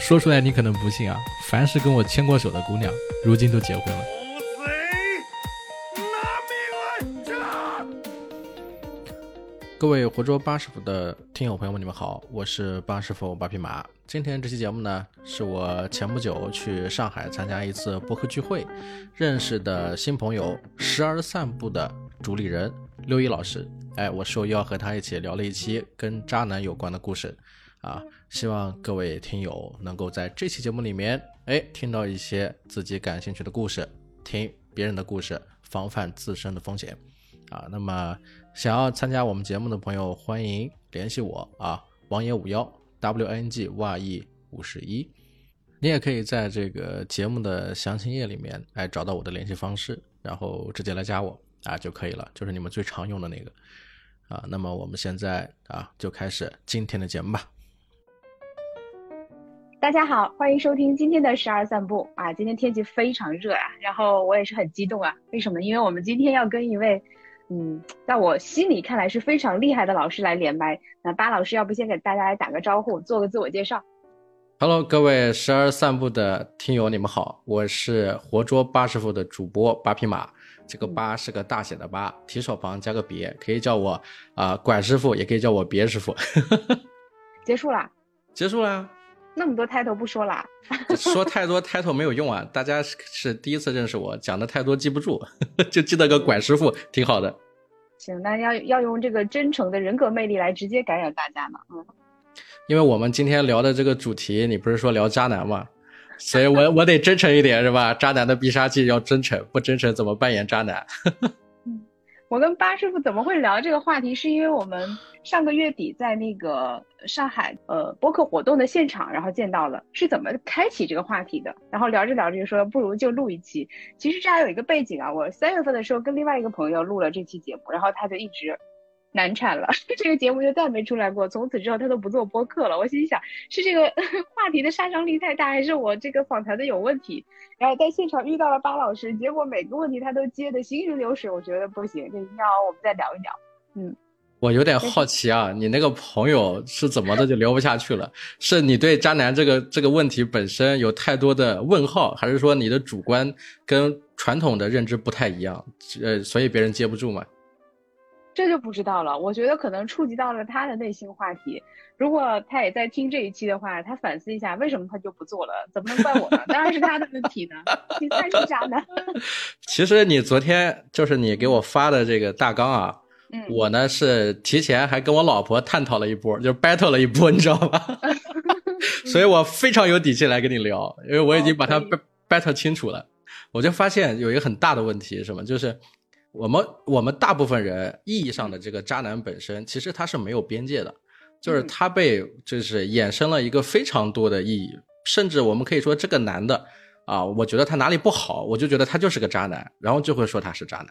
说出来你可能不信啊，凡是跟我牵过手的姑娘，如今都结婚了。各位活捉八师傅的听友朋友们，你们好，我是八师傅八匹马。今天这期节目呢，是我前不久去上海参加一次播客聚会，认识的新朋友时而散步的主理人六一老师。哎，我受邀和他一起聊了一期跟渣男有关的故事，啊，希望各位听友能够在这期节目里面，哎，听到一些自己感兴趣的故事，听别人的故事，防范自身的风险。啊，那么想要参加我们节目的朋友，欢迎联系我啊，王爷五幺 W N G Y E 五十一，你也可以在这个节目的详情页里面来找到我的联系方式，然后直接来加我啊就可以了，就是你们最常用的那个啊。那么我们现在啊就开始今天的节目吧。大家好，欢迎收听今天的十二散步啊。今天天气非常热啊，然后我也是很激动啊。为什么？因为我们今天要跟一位。嗯，在我心里看来是非常厉害的老师来连麦。那巴老师，要不先给大家来打个招呼，做个自我介绍？Hello，各位时而散步的听友，你们好，我是活捉八师傅的主播八匹马。这个八是个大写的八，提手旁加个别，可以叫我啊管师傅，也可以叫我别师傅。结束啦？结束了。那么多 title 不说啦，说太多 title 没有用啊！大家是第一次认识我，讲的太多记不住，就记得个管师傅挺好的。行，那要要用这个真诚的人格魅力来直接感染大家呢。嗯，因为我们今天聊的这个主题，你不是说聊渣男吗？所以我我得真诚一点是吧？渣男的必杀技要真诚，不真诚怎么扮演渣男？我跟巴师傅怎么会聊这个话题？是因为我们上个月底在那个上海呃播客活动的现场，然后见到了，是怎么开启这个话题的？然后聊着聊着就说不如就录一期。其实这还有一个背景啊，我三月份的时候跟另外一个朋友录了这期节目，然后他就一直。难产了，这个节目就再没出来过。从此之后，他都不做播客了。我心想，是这个 话题的杀伤力太大，还是我这个访谈的有问题？然后在现场遇到了巴老师，结果每个问题他都接的行云流水。我觉得不行，这要我们再聊一聊。嗯，我有点好奇啊，你那个朋友是怎么的就聊不下去了？是你对渣男这个这个问题本身有太多的问号，还是说你的主观跟传统的认知不太一样？呃，所以别人接不住嘛？这就不知道了，我觉得可能触及到了他的内心话题。如果他也在听这一期的话，他反思一下，为什么他就不做了？怎么能怪我呢？当然是他的问题呢。你猜是渣男。其实你昨天就是你给我发的这个大纲啊，我呢是提前还跟我老婆探讨了一波，就 battle 了一波，你知道吧？所以我非常有底气来跟你聊，因为我已经把它 battle 清楚了。我就发现有一个很大的问题，什么？就是。我们我们大部分人意义上的这个渣男本身，其实他是没有边界的，就是他被就是衍生了一个非常多的意义，甚至我们可以说这个男的啊，我觉得他哪里不好，我就觉得他就是个渣男，然后就会说他是渣男。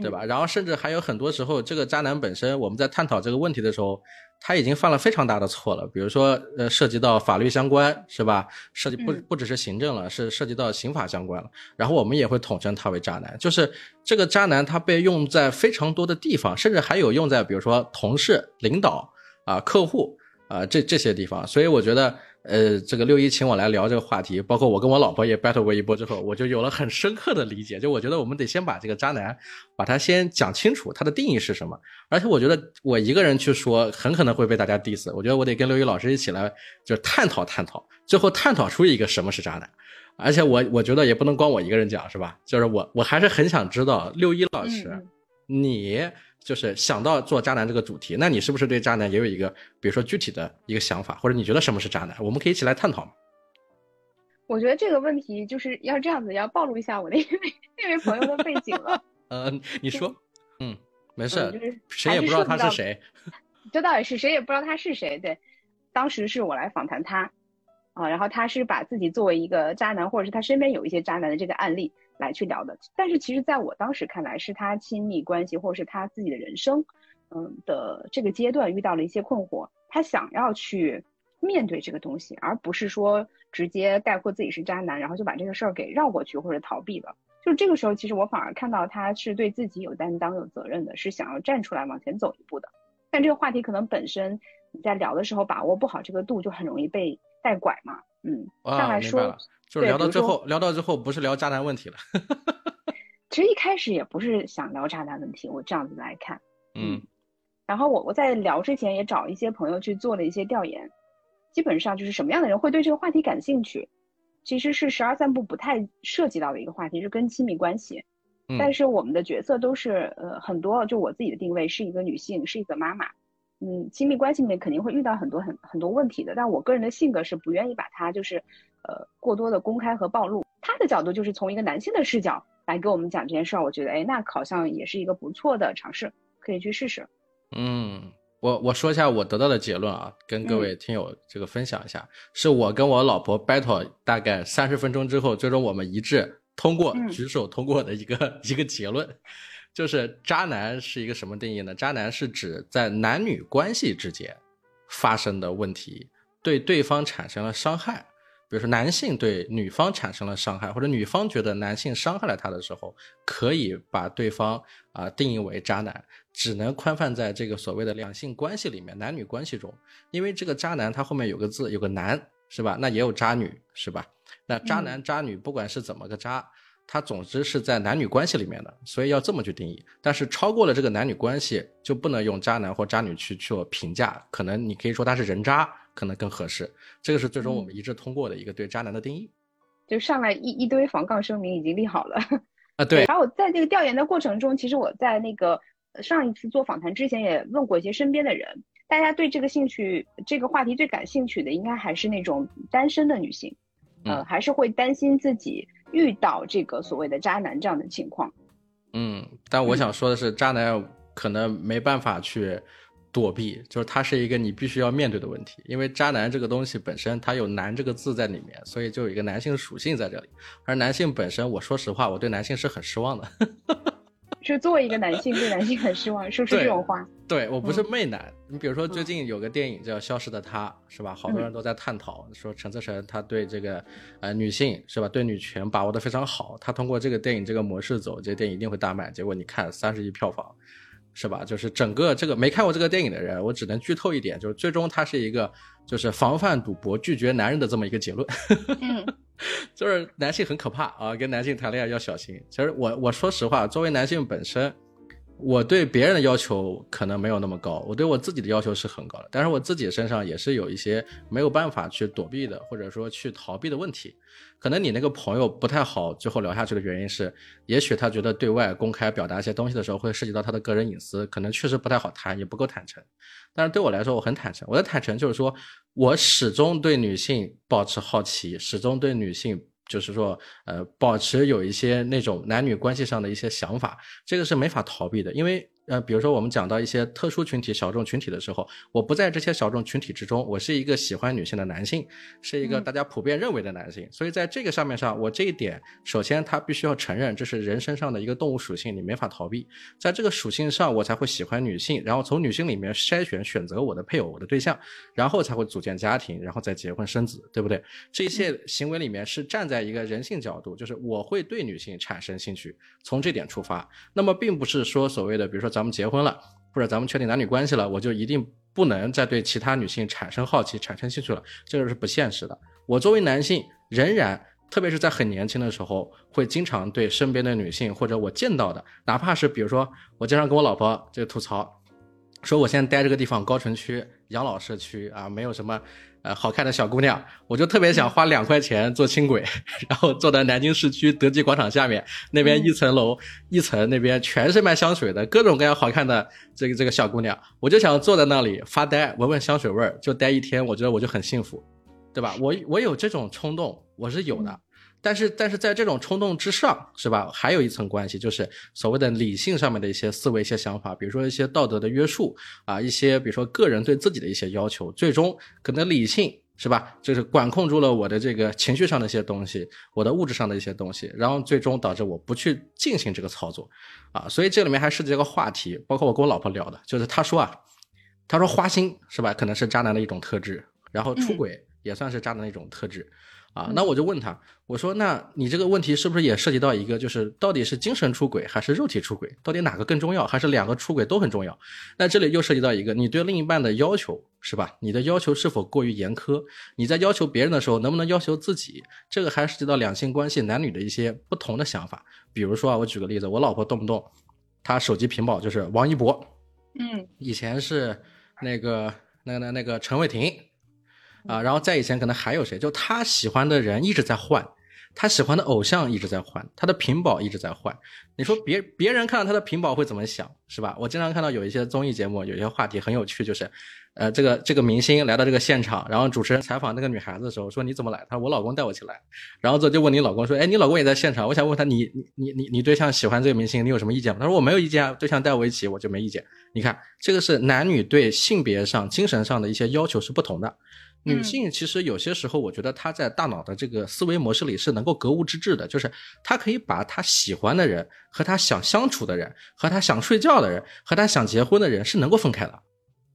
对吧？然后甚至还有很多时候，这个渣男本身，我们在探讨这个问题的时候，他已经犯了非常大的错了。比如说，呃，涉及到法律相关，是吧？涉及不不只是行政了，是涉及到刑法相关了。然后我们也会统称他为渣男。就是这个渣男，他被用在非常多的地方，甚至还有用在比如说同事、领导啊、客户啊这这些地方。所以我觉得。呃，这个六一请我来聊这个话题，包括我跟我老婆也 battle 过一波之后，我就有了很深刻的理解。就我觉得我们得先把这个渣男，把他先讲清楚，他的定义是什么。而且我觉得我一个人去说，很可能会被大家 diss。我觉得我得跟六一老师一起来，就探讨探讨，最后探讨出一个什么是渣男。而且我我觉得也不能光我一个人讲，是吧？就是我我还是很想知道六一老师，你。就是想到做渣男这个主题，那你是不是对渣男也有一个，比如说具体的一个想法，或者你觉得什么是渣男？我们可以一起来探讨嘛？我觉得这个问题就是要这样子，要暴露一下我那位那位朋友的背景了。呃，你说，嗯，没事，谁也不知道他是谁。这倒也是，谁也不知道他是谁。对，当时是我来访谈他，啊，然后他是把自己作为一个渣男，或者是他身边有一些渣男的这个案例。来去聊的，但是其实在我当时看来，是他亲密关系或者是他自己的人生，嗯的这个阶段遇到了一些困惑，他想要去面对这个东西，而不是说直接概括自己是渣男，然后就把这个事儿给绕过去或者逃避了。就这个时候，其实我反而看到他是对自己有担当、有责任的，是想要站出来往前走一步的。但这个话题可能本身你在聊的时候把握不好这个度，就很容易被带拐嘛。嗯，上来说，就是聊到最后，聊到最后不是聊渣男问题了。其实一开始也不是想聊渣男问题，我这样子来看，嗯。然后我我在聊之前也找一些朋友去做了一些调研，基本上就是什么样的人会对这个话题感兴趣，其实是十二三部不太涉及到的一个话题，是跟亲密关系。但是我们的角色都是呃很多，就我自己的定位是一个女性，是一个妈妈。嗯，亲密关系里面肯定会遇到很多很很多问题的，但我个人的性格是不愿意把它就是呃过多的公开和暴露。他的角度就是从一个男性的视角来给我们讲这件事儿，我觉得哎，那好像也是一个不错的尝试，可以去试试。嗯，我我说一下我得到的结论啊，跟各位听友这个分享一下，是我跟我老婆 battle 大概三十分钟之后，最终我们一致。通过举手通过的一个 一个结论，就是渣男是一个什么定义呢？渣男是指在男女关系之间发生的问题，对对方产生了伤害，比如说男性对女方产生了伤害，或者女方觉得男性伤害了她的时候，可以把对方啊定义为渣男，只能宽泛在这个所谓的两性关系里面，男女关系中，因为这个渣男他后面有个字，有个男，是吧？那也有渣女，是吧？那渣男渣女不管是怎么个渣，他总之是在男女关系里面的，所以要这么去定义。但是超过了这个男女关系，就不能用渣男或渣女去去评价。可能你可以说他是人渣，可能更合适。这个是最终我们一致通过的一个对渣男的定义。就上来一一堆防杠声明已经立好了 啊，对。然后我在这个调研的过程中，其实我在那个上一次做访谈之前也问过一些身边的人，大家对这个兴趣这个话题最感兴趣的，应该还是那种单身的女性。呃，还是会担心自己遇到这个所谓的渣男这样的情况。嗯，但我想说的是，渣男可能没办法去躲避，就是它是一个你必须要面对的问题。因为渣男这个东西本身它有“男”这个字在里面，所以就有一个男性属性在这里。而男性本身，我说实话，我对男性是很失望的。是作为一个男性对男性很失望，说出这种话。对我不是媚男。你比如说最近有个电影叫《消失的她》，是吧？好多人都在探讨说陈思诚他对这个呃女性是吧，对女权把握的非常好。他通过这个电影这个模式走，这个电影一定会大卖。结果你看三十亿票房，是吧？就是整个这个没看过这个电影的人，我只能剧透一点，就是最终他是一个就是防范赌博、拒绝男人的这么一个结论。嗯。就是男性很可怕啊，跟男性谈恋爱要小心。其实我我说实话，作为男性本身。我对别人的要求可能没有那么高，我对我自己的要求是很高的。但是我自己身上也是有一些没有办法去躲避的，或者说去逃避的问题。可能你那个朋友不太好，最后聊下去的原因是，也许他觉得对外公开表达一些东西的时候会涉及到他的个人隐私，可能确实不太好谈，也不够坦诚。但是对我来说，我很坦诚。我的坦诚就是说我始终对女性保持好奇，始终对女性。就是说，呃，保持有一些那种男女关系上的一些想法，这个是没法逃避的，因为。呃，比如说我们讲到一些特殊群体、小众群体的时候，我不在这些小众群体之中，我是一个喜欢女性的男性，是一个大家普遍认为的男性，所以在这个上面上，我这一点首先他必须要承认，这是人身上的一个动物属性，你没法逃避，在这个属性上，我才会喜欢女性，然后从女性里面筛选选择我的配偶、我的对象，然后才会组建家庭，然后再结婚生子，对不对？这些行为里面是站在一个人性角度，就是我会对女性产生兴趣，从这点出发，那么并不是说所谓的，比如说咱们结婚了，或者咱们确定男女关系了，我就一定不能再对其他女性产生好奇、产生兴趣了，这个是不现实的。我作为男性，仍然，特别是在很年轻的时候，会经常对身边的女性或者我见到的，哪怕是比如说，我经常跟我老婆这个吐槽，说我现在待这个地方高城区养老社区啊，没有什么。呃，好看的小姑娘，我就特别想花两块钱坐轻轨，然后坐在南京市区德基广场下面那边一层楼一层那边全是卖香水的，各种各样好看的这个这个小姑娘，我就想坐在那里发呆，闻闻香水味儿，就待一天，我觉得我就很幸福，对吧？我我有这种冲动，我是有的。但是，但是在这种冲动之上，是吧？还有一层关系，就是所谓的理性上面的一些思维、一些想法，比如说一些道德的约束啊，一些比如说个人对自己的一些要求，最终可能理性是吧？就是管控住了我的这个情绪上的一些东西，我的物质上的一些东西，然后最终导致我不去进行这个操作，啊，所以这里面还涉及一个话题，包括我跟我老婆聊的，就是她说啊，她说花心是吧？可能是渣男的一种特质，然后出轨。也算是渣男的一种特质。啊，那我就问他，我说，那你这个问题是不是也涉及到一个，就是到底是精神出轨还是肉体出轨，到底哪个更重要，还是两个出轨都很重要？那这里又涉及到一个，你对另一半的要求是吧？你的要求是否过于严苛？你在要求别人的时候，能不能要求自己？这个还涉及到两性关系男女的一些不同的想法。比如说啊，我举个例子，我老婆动不动，她手机屏保就是王一博，嗯，以前是那个那个那那个陈伟霆。啊，然后在以前可能还有谁，就他喜欢的人一直在换，他喜欢的偶像一直在换，他的屏保一直在换。你说别别人看到他的屏保会怎么想，是吧？我经常看到有一些综艺节目，有一些话题很有趣，就是，呃，这个这个明星来到这个现场，然后主持人采访那个女孩子的时候说你怎么来？他说我老公带我一起来。然后这就问你老公说，哎，你老公也在现场，我想问他你你你你你对象喜欢这个明星，你有什么意见吗？他说我没有意见啊，对象带我一起我就没意见。你看这个是男女对性别上、精神上的一些要求是不同的。女性其实有些时候，我觉得她在大脑的这个思维模式里是能够格物致知的，就是她可以把她喜欢的人和她想相处的人和她想睡觉的人和她想结婚的人是能够分开的，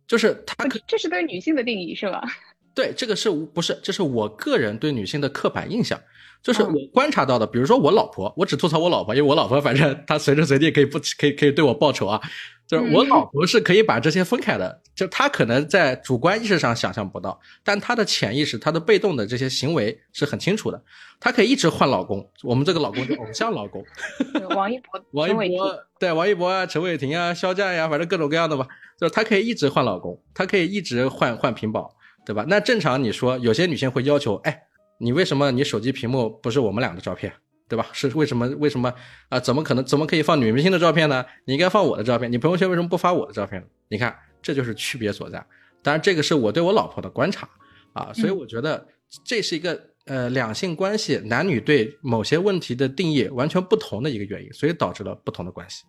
就是她可这是对女性的定义是吧？对，这个是不是？这是我个人对女性的刻板印象，就是我观察到的。比如说我老婆，我只吐槽我老婆，因为我老婆反正她随时随地可以不可以可以对我报仇啊。就是我老婆是可以把这些分开的，就她可能在主观意识上想象不到，但她的潜意识、她的被动的这些行为是很清楚的。她可以一直换老公，我们这个老公就偶像老公，王一博、王一博，对，王一博啊，陈伟霆啊，肖战呀，反正各种各样的吧。就是她可以一直换老公，她可以一直换换屏保，对吧？那正常你说有些女性会要求，哎，你为什么你手机屏幕不是我们俩的照片？对吧？是为什么？为什么啊？怎么可能？怎么可以放女明星的照片呢？你应该放我的照片。你朋友圈为什么不发我的照片？你看，这就是区别所在。当然，这个是我对我老婆的观察啊，所以我觉得这是一个呃两性关系男女对某些问题的定义完全不同的一个原因，所以导致了不同的关系。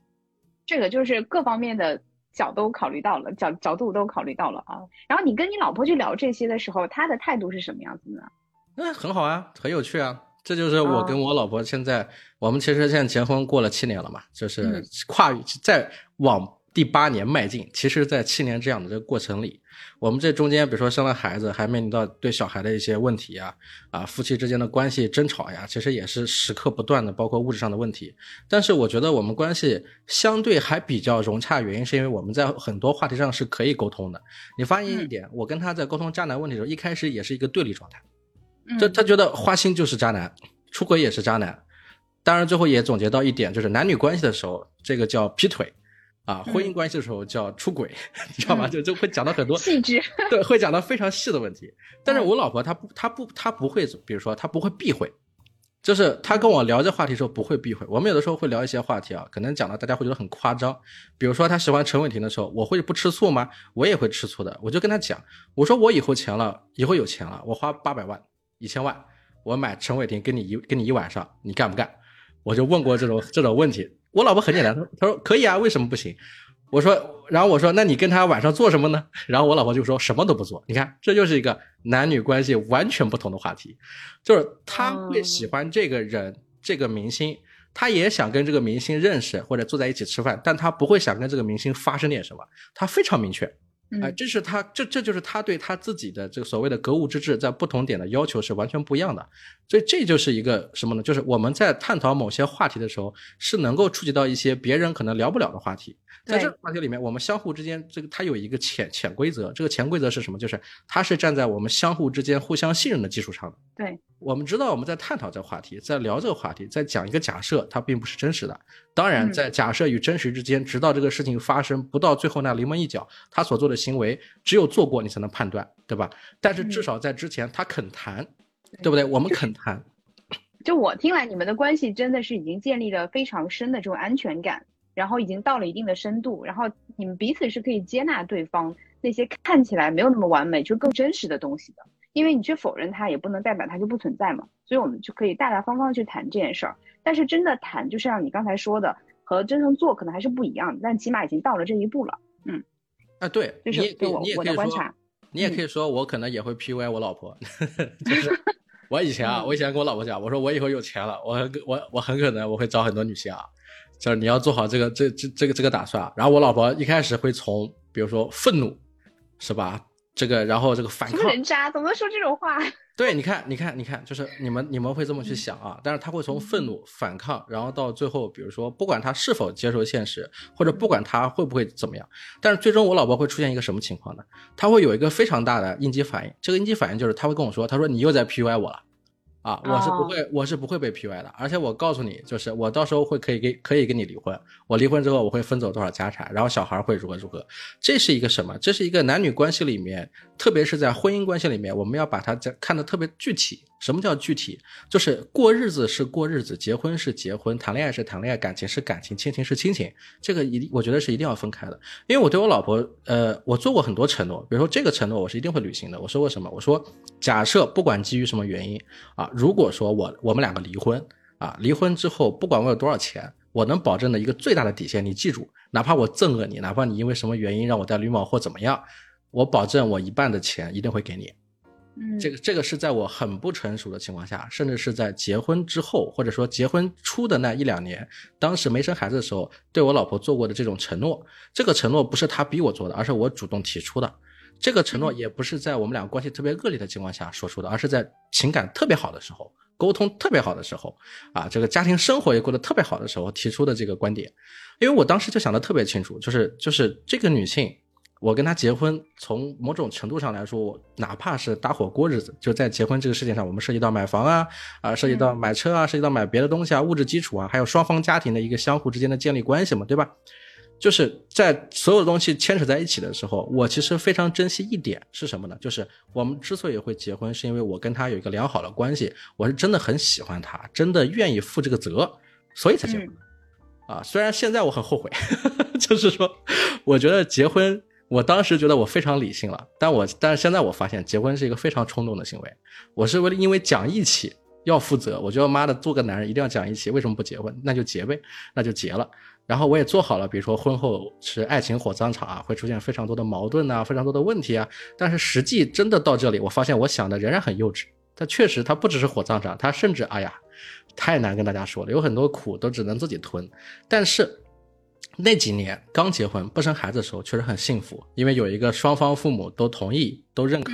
这个就是各方面的角都考虑到了，角角度都考虑到了啊。然后你跟你老婆去聊这些的时候，她的态度是什么样子呢？嗯，很好啊，很有趣啊。这就是我跟我老婆现在，我们其实现在结婚过了七年了嘛，就是跨在往第八年迈进。其实，在七年这样的这个过程里，我们这中间，比如说生了孩子，还面临到对小孩的一些问题呀，啊，夫妻之间的关系争吵呀，其实也是时刻不断的，包括物质上的问题。但是，我觉得我们关系相对还比较融洽，原因是因为我们在很多话题上是可以沟通的。你发现一点，我跟他在沟通渣男问题的时候，一开始也是一个对立状态。这他觉得花心就是渣男，出轨也是渣男，当然最后也总结到一点，就是男女关系的时候，这个叫劈腿，啊，婚姻关系的时候叫出轨，你知道吗？就就会讲到很多细致，对，会讲到非常细的问题。但是我老婆她不，她不，她不会，比如说她不会避讳，就是她跟我聊这话题的时候不会避讳。我们有的时候会聊一些话题啊，可能讲到大家会觉得很夸张，比如说她喜欢陈伟霆的时候，我会不吃醋吗？我也会吃醋的，我就跟她讲，我说我以后钱了，以后有钱了，我花八百万。一千万，我买陈伟霆跟你一跟你一晚上，你干不干？我就问过这种这种问题。我老婆很简单，她她说可以啊，为什么不行？我说，然后我说，那你跟他晚上做什么呢？然后我老婆就说什么都不做。你看，这就是一个男女关系完全不同的话题，就是他会喜欢这个人，这个明星，他也想跟这个明星认识或者坐在一起吃饭，但他不会想跟这个明星发生点什么，他非常明确。哎，这是他，这这就是他对他自己的这个所谓的格物致知，在不同点的要求是完全不一样的。所以这就是一个什么呢？就是我们在探讨某些话题的时候，是能够触及到一些别人可能聊不了的话题。在这个话题里面，我们相互之间，这个它有一个潜潜规则。这个潜规则是什么？就是它是站在我们相互之间互相信任的基础上的。对，我们知道我们在探讨这个话题，在聊这个话题，在讲一个假设，它并不是真实的。当然，在假设与真实之间，直到这个事情发生，不到最后那临门一脚，他所做的行为，只有做过你才能判断，对吧？但是至少在之前，他肯谈，对不对？我们肯谈。就我听来，你们的关系真的是已经建立了非常深的这种安全感。然后已经到了一定的深度，然后你们彼此是可以接纳对方那些看起来没有那么完美，就更真实的东西的。因为你去否认它，也不能代表它就不存在嘛。所以我们就可以大大方方去谈这件事儿。但是真的谈，就像你刚才说的，和真正做可能还是不一样的。但起码已经到了这一步了。嗯，啊，对，就是我我的观察。你也可以说，我可能也会 PUA 我老婆。就是我以前啊，我以前跟我老婆讲，我说我以后有钱了，我我我很可能我会找很多女性啊。就是你要做好这个这这这个这个打算，然后我老婆一开始会从比如说愤怒，是吧？这个，然后这个反抗人渣，怎么能说这种话？对，你看，你看，你看，就是你们你们会这么去想啊，但是他会从愤怒、反抗，然后到最后，比如说，不管他是否接受现实，或者不管他会不会怎么样，但是最终我老婆会出现一个什么情况呢？他会有一个非常大的应激反应，这个应激反应就是他会跟我说，他说你又在 PUA 我了。啊，我是不会，我是不会被 PUA 的，而且我告诉你，就是我到时候会可以给可以跟你离婚，我离婚之后我会分走多少家产，然后小孩会如何如何，这是一个什么？这是一个男女关系里面，特别是在婚姻关系里面，我们要把它在看的特别具体。什么叫具体？就是过日子是过日子，结婚是结婚，谈恋爱是谈恋爱，感情是感情，亲情是亲情。这个一，我觉得是一定要分开的。因为我对我老婆，呃，我做过很多承诺，比如说这个承诺我是一定会履行的。我说过什么？我说假设不管基于什么原因啊，如果说我我们两个离婚啊，离婚之后不管我有多少钱，我能保证的一个最大的底线，你记住，哪怕我憎恶你，哪怕你因为什么原因让我戴绿帽或怎么样，我保证我一半的钱一定会给你。这个这个是在我很不成熟的情况下，甚至是在结婚之后，或者说结婚初的那一两年，当时没生孩子的时候，对我老婆做过的这种承诺。这个承诺不是她逼我做的，而是我主动提出的。这个承诺也不是在我们俩关系特别恶劣的情况下说出的，而是在情感特别好的时候，沟通特别好的时候，啊，这个家庭生活也过得特别好的时候提出的这个观点。因为我当时就想的特别清楚，就是就是这个女性。我跟他结婚，从某种程度上来说，我哪怕是搭伙过日子，就在结婚这个事情上，我们涉及到买房啊，啊，涉及到买车啊，涉及到买别的东西啊，物质基础啊，还有双方家庭的一个相互之间的建立关系嘛，对吧？就是在所有东西牵扯在一起的时候，我其实非常珍惜一点是什么呢？就是我们之所以会结婚，是因为我跟他有一个良好的关系，我是真的很喜欢他，真的愿意负这个责，所以才结婚。啊，虽然现在我很后悔，就是说，我觉得结婚。我当时觉得我非常理性了，但我但是现在我发现结婚是一个非常冲动的行为。我是为了因为讲义气要负责，我觉得妈的做个男人一定要讲义气，为什么不结婚？那就结呗，那就结了。然后我也做好了，比如说婚后是爱情火葬场啊，会出现非常多的矛盾啊，非常多的问题啊。但是实际真的到这里，我发现我想的仍然很幼稚。它确实，它不只是火葬场，它甚至哎呀，太难跟大家说了，有很多苦都只能自己吞。但是。那几年刚结婚不生孩子的时候，确实很幸福，因为有一个双方父母都同意、都认可，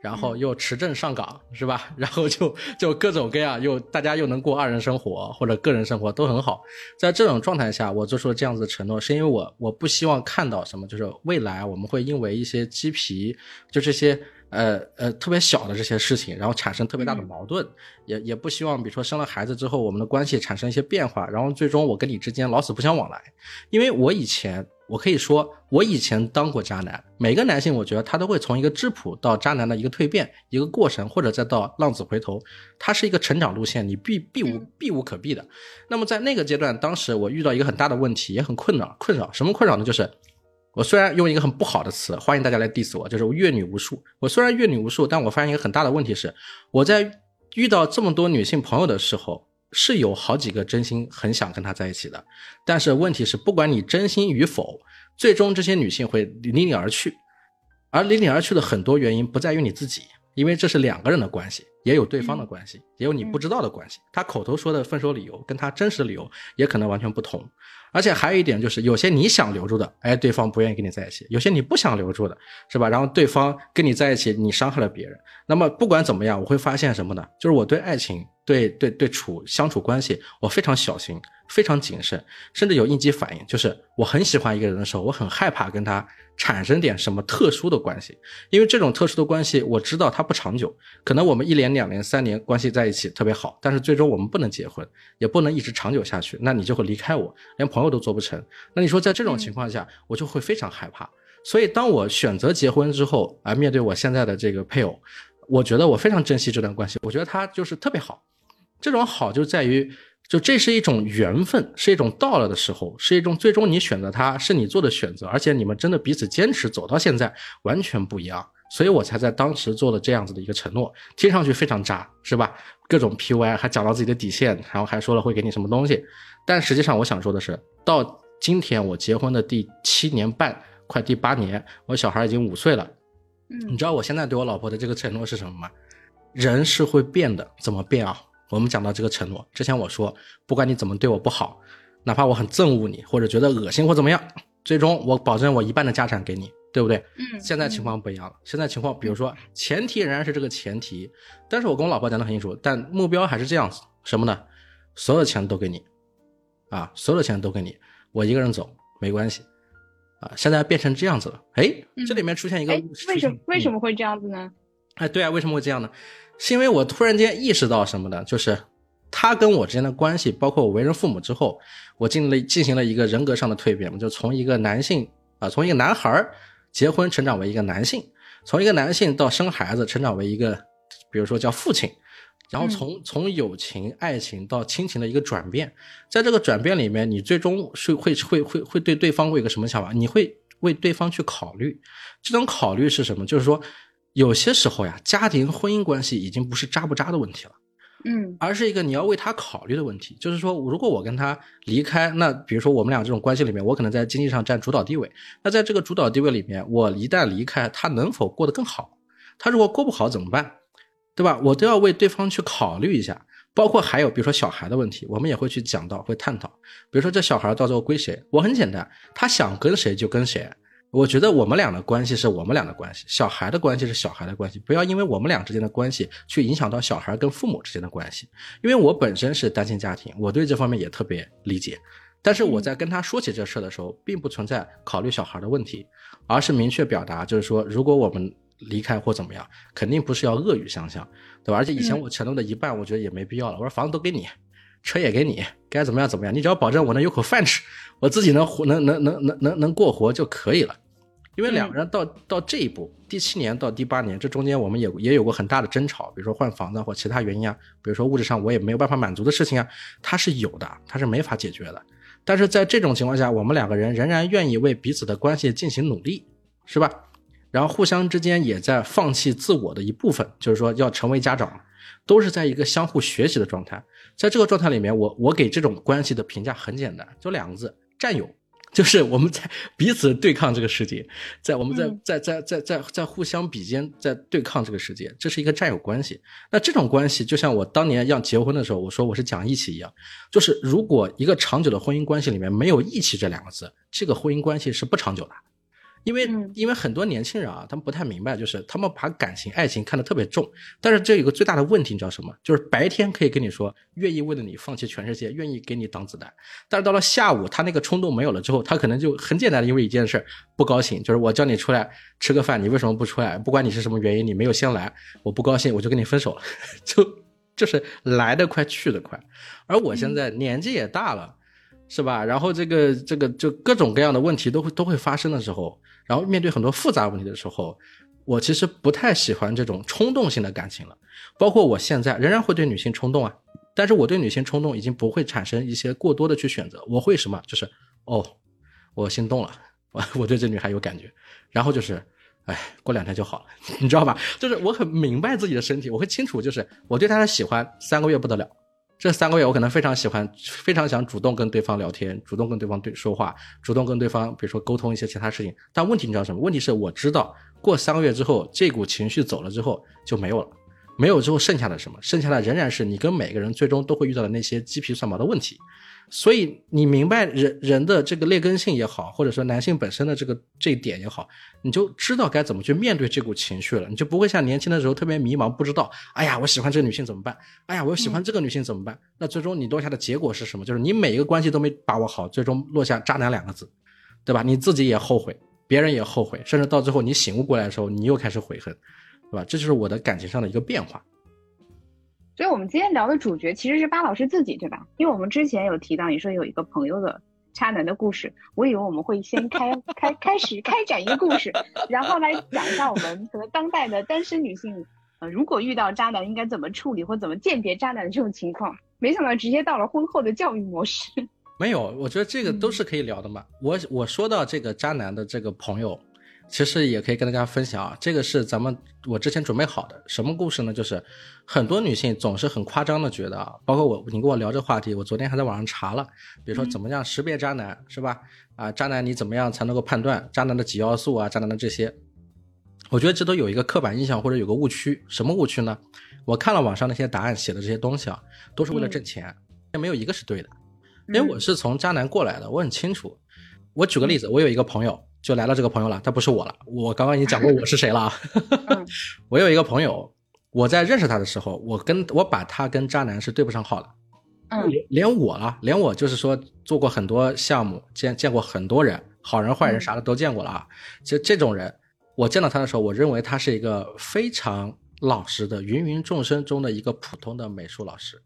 然后又持证上岗，是吧？然后就就各种各样，又大家又能过二人生活或者个人生活都很好。在这种状态下，我做出了这样子的承诺，是因为我我不希望看到什么，就是未来我们会因为一些鸡皮，就这些。呃呃，特别小的这些事情，然后产生特别大的矛盾，也也不希望，比如说生了孩子之后，我们的关系产生一些变化，然后最终我跟你之间老死不相往来。因为我以前，我可以说，我以前当过渣男。每个男性，我觉得他都会从一个质朴到渣男的一个蜕变一个过程，或者再到浪子回头，他是一个成长路线，你必必无避无可避的。那么在那个阶段，当时我遇到一个很大的问题，也很困扰，困扰什么困扰呢？就是。我虽然用一个很不好的词，欢迎大家来 diss 我，就是阅女无数。我虽然阅女无数，但我发现一个很大的问题是，我在遇到这么多女性朋友的时候，是有好几个真心很想跟她在一起的。但是问题是，不管你真心与否，最终这些女性会离你而去。而离你而去的很多原因不在于你自己，因为这是两个人的关系，也有对方的关系，也有你不知道的关系。他口头说的分手理由，跟他真实的理由也可能完全不同。而且还有一点就是，有些你想留住的，哎，对方不愿意跟你在一起；有些你不想留住的，是吧？然后对方跟你在一起，你伤害了别人。那么不管怎么样，我会发现什么呢？就是我对爱情。对对对，处相处关系，我非常小心，非常谨慎，甚至有应激反应。就是我很喜欢一个人的时候，我很害怕跟他产生点什么特殊的关系，因为这种特殊的关系，我知道它不长久。可能我们一年、两年、三年关系在一起特别好，但是最终我们不能结婚，也不能一直长久下去，那你就会离开我，连朋友都做不成。那你说在这种情况下，我就会非常害怕。所以当我选择结婚之后，啊，面对我现在的这个配偶，我觉得我非常珍惜这段关系，我觉得他就是特别好。这种好就在于，就这是一种缘分，是一种到了的时候，是一种最终你选择他是你做的选择，而且你们真的彼此坚持走到现在完全不一样，所以我才在当时做了这样子的一个承诺，听上去非常渣，是吧？各种 PUA 还讲到自己的底线，然后还说了会给你什么东西，但实际上我想说的是，到今天我结婚的第七年半，快第八年，我小孩已经五岁了，嗯，你知道我现在对我老婆的这个承诺是什么吗？人是会变的，怎么变啊？我们讲到这个承诺之前，我说不管你怎么对我不好，哪怕我很憎恶你或者觉得恶心或怎么样，最终我保证我一半的家产给你，对不对？嗯。现在情况不一样了，现在情况，比如说前提仍然是这个前提，但是我跟我老婆讲的很清楚，但目标还是这样子，什么呢？所有的钱都给你，啊，所有的钱都给你，我一个人走没关系，啊，现在变成这样子了，哎，这里面出现一个，为什么为什么会这样子呢？哎，对啊，为什么会这样呢？是因为我突然间意识到什么呢？就是他跟我之间的关系，包括我为人父母之后，我进了进行了一个人格上的蜕变，就从一个男性啊，从一个男孩结婚成长为一个男性，从一个男性到生孩子成长为一个，比如说叫父亲，然后从从友情、爱情到亲情的一个转变，在这个转变里面，你最终是会会会会对对方会有个什么想法？你会为对方去考虑，这种考虑是什么？就是说。有些时候呀，家庭婚姻关系已经不是渣不渣的问题了，嗯，而是一个你要为他考虑的问题。就是说，如果我跟他离开，那比如说我们俩这种关系里面，我可能在经济上占主导地位。那在这个主导地位里面，我一旦离开，他能否过得更好？他如果过不好怎么办？对吧？我都要为对方去考虑一下。包括还有比如说小孩的问题，我们也会去讲到，会探讨。比如说这小孩到时候归谁？我很简单，他想跟谁就跟谁。我觉得我们俩的关系是我们俩的关系，小孩的关系是小孩的关系，不要因为我们俩之间的关系去影响到小孩跟父母之间的关系。因为我本身是单亲家庭，我对这方面也特别理解。但是我在跟他说起这事的时候，并不存在考虑小孩的问题，而是明确表达，就是说，如果我们离开或怎么样，肯定不是要恶语相向，对吧？而且以前我承诺的一半，我觉得也没必要了。我说房子都给你，车也给你，该怎么样怎么样，你只要保证我能有口饭吃，我自己能活，能能能能能能过活就可以了。因为两个人到到这一步，第七年到第八年，这中间我们也也有过很大的争吵，比如说换房子或其他原因啊，比如说物质上我也没有办法满足的事情啊，它是有的，它是没法解决的。但是在这种情况下，我们两个人仍然愿意为彼此的关系进行努力，是吧？然后互相之间也在放弃自我的一部分，就是说要成为家长，都是在一个相互学习的状态。在这个状态里面，我我给这种关系的评价很简单，就两个字：战友。就是我们在彼此对抗这个世界，在我们在在在在在在互相比肩，在对抗这个世界，这是一个战友关系。那这种关系就像我当年要结婚的时候，我说我是讲义气一样，就是如果一个长久的婚姻关系里面没有义气这两个字，这个婚姻关系是不长久的。因为因为很多年轻人啊，他们不太明白，就是他们把感情、爱情看得特别重。但是这有个最大的问题，你知道什么？就是白天可以跟你说愿意为了你放弃全世界，愿意给你挡子弹。但是到了下午，他那个冲动没有了之后，他可能就很简单的因为一件事不高兴，就是我叫你出来吃个饭，你为什么不出来？不管你是什么原因，你没有先来，我不高兴，我就跟你分手了。就就是来得快去得快。而我现在年纪也大了，是吧？然后这个这个就各种各样的问题都会都会发生的时候。然后面对很多复杂问题的时候，我其实不太喜欢这种冲动性的感情了。包括我现在仍然会对女性冲动啊，但是我对女性冲动已经不会产生一些过多的去选择。我会什么？就是哦，我心动了，我我对这女孩有感觉。然后就是，哎，过两天就好了，你知道吧？就是我很明白自己的身体，我会清楚，就是我对她的喜欢三个月不得了。这三个月，我可能非常喜欢，非常想主动跟对方聊天，主动跟对方对说话，主动跟对方，比如说沟通一些其他事情。但问题你知道什么？问题是我知道，过三个月之后，这股情绪走了之后就没有了，没有之后剩下的什么？剩下的仍然是你跟每个人最终都会遇到的那些鸡皮蒜毛的问题。所以你明白人人的这个劣根性也好，或者说男性本身的这个这一点也好，你就知道该怎么去面对这股情绪了，你就不会像年轻的时候特别迷茫，不知道，哎呀，我喜欢这个女性怎么办？哎呀，我又喜欢这个女性怎么办？那最终你落下的结果是什么？就是你每一个关系都没把握好，最终落下渣男两个字，对吧？你自己也后悔，别人也后悔，甚至到最后你醒悟过来的时候，你又开始悔恨，对吧？这就是我的感情上的一个变化。所以，我们今天聊的主角其实是巴老师自己，对吧？因为我们之前有提到，你说有一个朋友的渣男的故事，我以为我们会先开开开始开展一个故事，然后来讲一下我们可能当代的单身女性，呃，如果遇到渣男应该怎么处理或怎么鉴别渣男的这种情况。没想到直接到了婚后的教育模式。没有，我觉得这个都是可以聊的嘛。我我说到这个渣男的这个朋友。其实也可以跟大家分享啊，这个是咱们我之前准备好的。什么故事呢？就是很多女性总是很夸张的觉得啊，包括我，你跟我聊这话题，我昨天还在网上查了，比如说怎么样识别渣男，是吧？啊，渣男你怎么样才能够判断渣男的几要素啊？渣男的这些，我觉得这都有一个刻板印象或者有个误区。什么误区呢？我看了网上那些答案写的这些东西啊，都是为了挣钱，也没有一个是对的。因为我是从渣男过来的，我很清楚。我举个例子，我有一个朋友。就来了这个朋友了，他不是我了。我刚刚已经讲过我是谁了。我有一个朋友，我在认识他的时候，我跟我把他跟渣男是对不上号的。嗯，连连我了，连我就是说做过很多项目，见见过很多人，好人坏人啥的都见过了啊。其实这种人，我见到他的时候，我认为他是一个非常老实的芸芸众生中的一个普通的美术老师。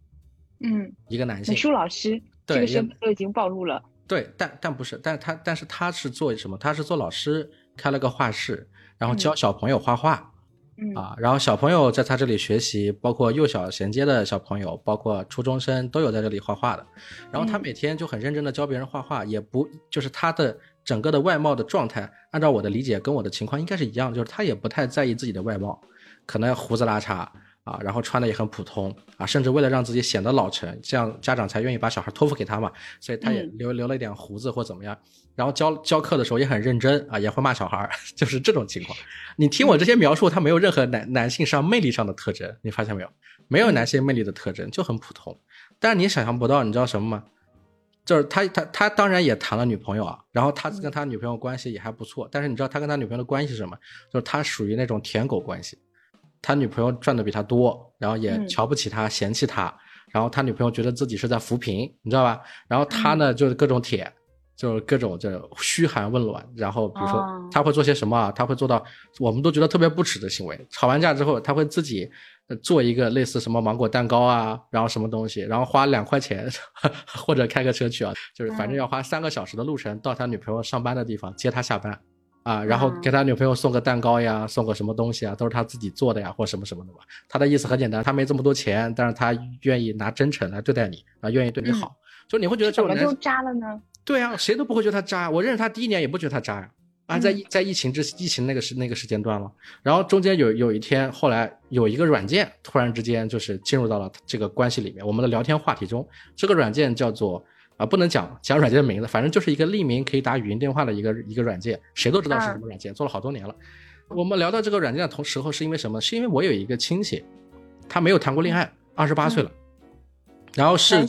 嗯，一个男性美术老师，这个身份都已经暴露了。对，但但不是，但他但是他是做什么？他是做老师，开了个画室，然后教小朋友画画。嗯啊，然后小朋友在他这里学习，包括幼小衔接的小朋友，包括初中生都有在这里画画的。然后他每天就很认真的教别人画画，也不就是他的整个的外貌的状态，按照我的理解跟我的情况应该是一样，就是他也不太在意自己的外貌，可能胡子拉碴。啊，然后穿的也很普通啊，甚至为了让自己显得老成，这样家长才愿意把小孩托付给他嘛，所以他也留留了一点胡子或怎么样。然后教教课的时候也很认真啊，也会骂小孩，就是这种情况。你听我这些描述，他没有任何男男性上魅力上的特征，你发现没有？没有男性魅力的特征，就很普通。但是你想象不到，你知道什么吗？就是他他他当然也谈了女朋友啊，然后他跟他女朋友关系也还不错。但是你知道他跟他女朋友的关系是什么？就是他属于那种舔狗关系。他女朋友赚的比他多，然后也瞧不起他，嫌弃他，然后他女朋友觉得自己是在扶贫，你知道吧？然后他呢，就是各种舔，就是各种就嘘寒问暖，然后比如说他会做些什么啊？他会做到我们都觉得特别不耻的行为。吵完架之后，他会自己做一个类似什么芒果蛋糕啊，然后什么东西，然后花两块钱或者开个车去啊，就是反正要花三个小时的路程到他女朋友上班的地方接他下班。啊，然后给他女朋友送个蛋糕呀，送个什么东西啊，都是他自己做的呀，或什么什么的吧。他的意思很简单，他没这么多钱，但是他愿意拿真诚来对待你，啊，愿意对你好。就你会觉得这种人就渣了呢？对啊，谁都不会觉得他渣。我认识他第一年也不觉得他渣呀。啊，在在疫情之疫情那个时那个时间段了，然后中间有有一天，后来有一个软件突然之间就是进入到了这个关系里面，我们的聊天话题中，这个软件叫做。啊，不能讲讲软件的名字，反正就是一个匿名可以打语音电话的一个一个软件，谁都知道是什么软件，做了好多年了。我们聊到这个软件的同时候，是因为什么？是因为我有一个亲戚，他没有谈过恋爱，二十八岁了，然后是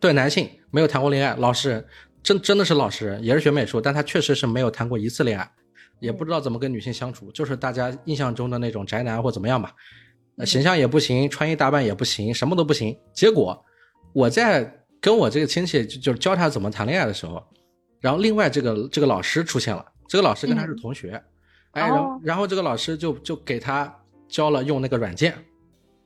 对男性没有谈过恋爱，老实人，真真的是老实人，也是学美术，但他确实是没有谈过一次恋爱，也不知道怎么跟女性相处，就是大家印象中的那种宅男或怎么样吧，形象也不行，穿衣打扮也不行，什么都不行。结果我在。跟我这个亲戚就就是教他怎么谈恋爱的时候，然后另外这个这个老师出现了，这个老师跟他是同学，哎，然后然后这个老师就就给他教了用那个软件。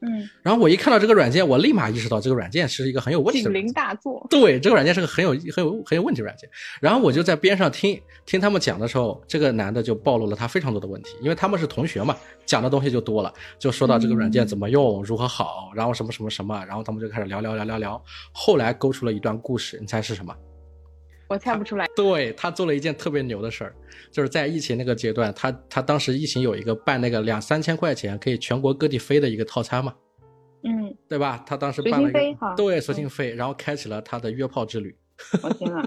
嗯，然后我一看到这个软件，我立马意识到这个软件是一个很有问题的。警铃大作。对，这个软件是个很有很有很有问题软件。然后我就在边上听听他们讲的时候，这个男的就暴露了他非常多的问题，因为他们是同学嘛，讲的东西就多了，就说到这个软件怎么用，如何好，然后什么什么什么，然后他们就开始聊聊聊聊聊。后来勾出了一段故事，你猜是什么？我猜不出来。对他做了一件特别牛的事儿，就是在疫情那个阶段，他他当时疫情有一个办那个两三千块钱可以全国各地飞的一个套餐嘛。嗯，对吧？他当时办了一个对索性飞，然后开启了他的约炮之旅。我天呐，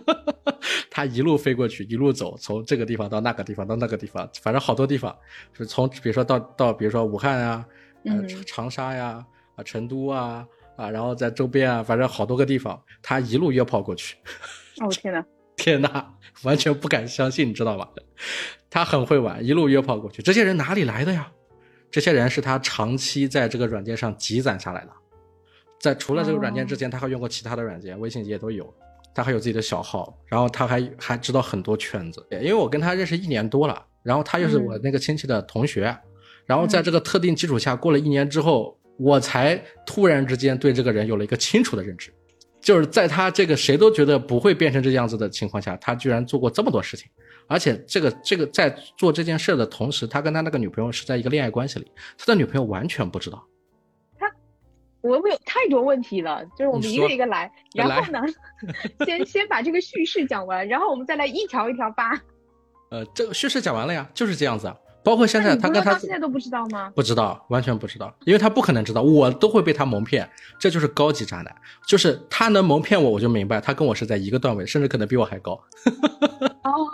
他一路飞过去，一路走，从这个地方到那个地方，到那个地方，反正好多地方，是从比如说到到比如说武汉啊，呃长沙呀，啊成都啊，啊然后在周边啊，反正好多个地方，他一路约炮过去。哦天呐，天呐，完全不敢相信，你知道吧？他很会玩，一路约炮过去。这些人哪里来的呀？这些人是他长期在这个软件上积攒下来的，在除了这个软件之前，他还用过其他的软件，微信也都有。他还有自己的小号，然后他还还知道很多圈子。因为我跟他认识一年多了，然后他又是我那个亲戚的同学，然后在这个特定基础下，过了一年之后，我才突然之间对这个人有了一个清楚的认知。就是在他这个谁都觉得不会变成这样子的情况下，他居然做过这么多事情。而且这个这个在做这件事的同时，他跟他那个女朋友是在一个恋爱关系里，他的女朋友完全不知道。他，我们有太多问题了，就是我们一个一个来，然后呢，先先把这个叙事讲完，然后我们再来一条一条扒。呃，这个叙事讲完了呀，就是这样子。包括现在，他跟他现在都不知道吗？不知道，完全不知道，因为他不可能知道，我都会被他蒙骗，这就是高级渣男，就是他能蒙骗我，我就明白他跟我是在一个段位，甚至可能比我还高。哦，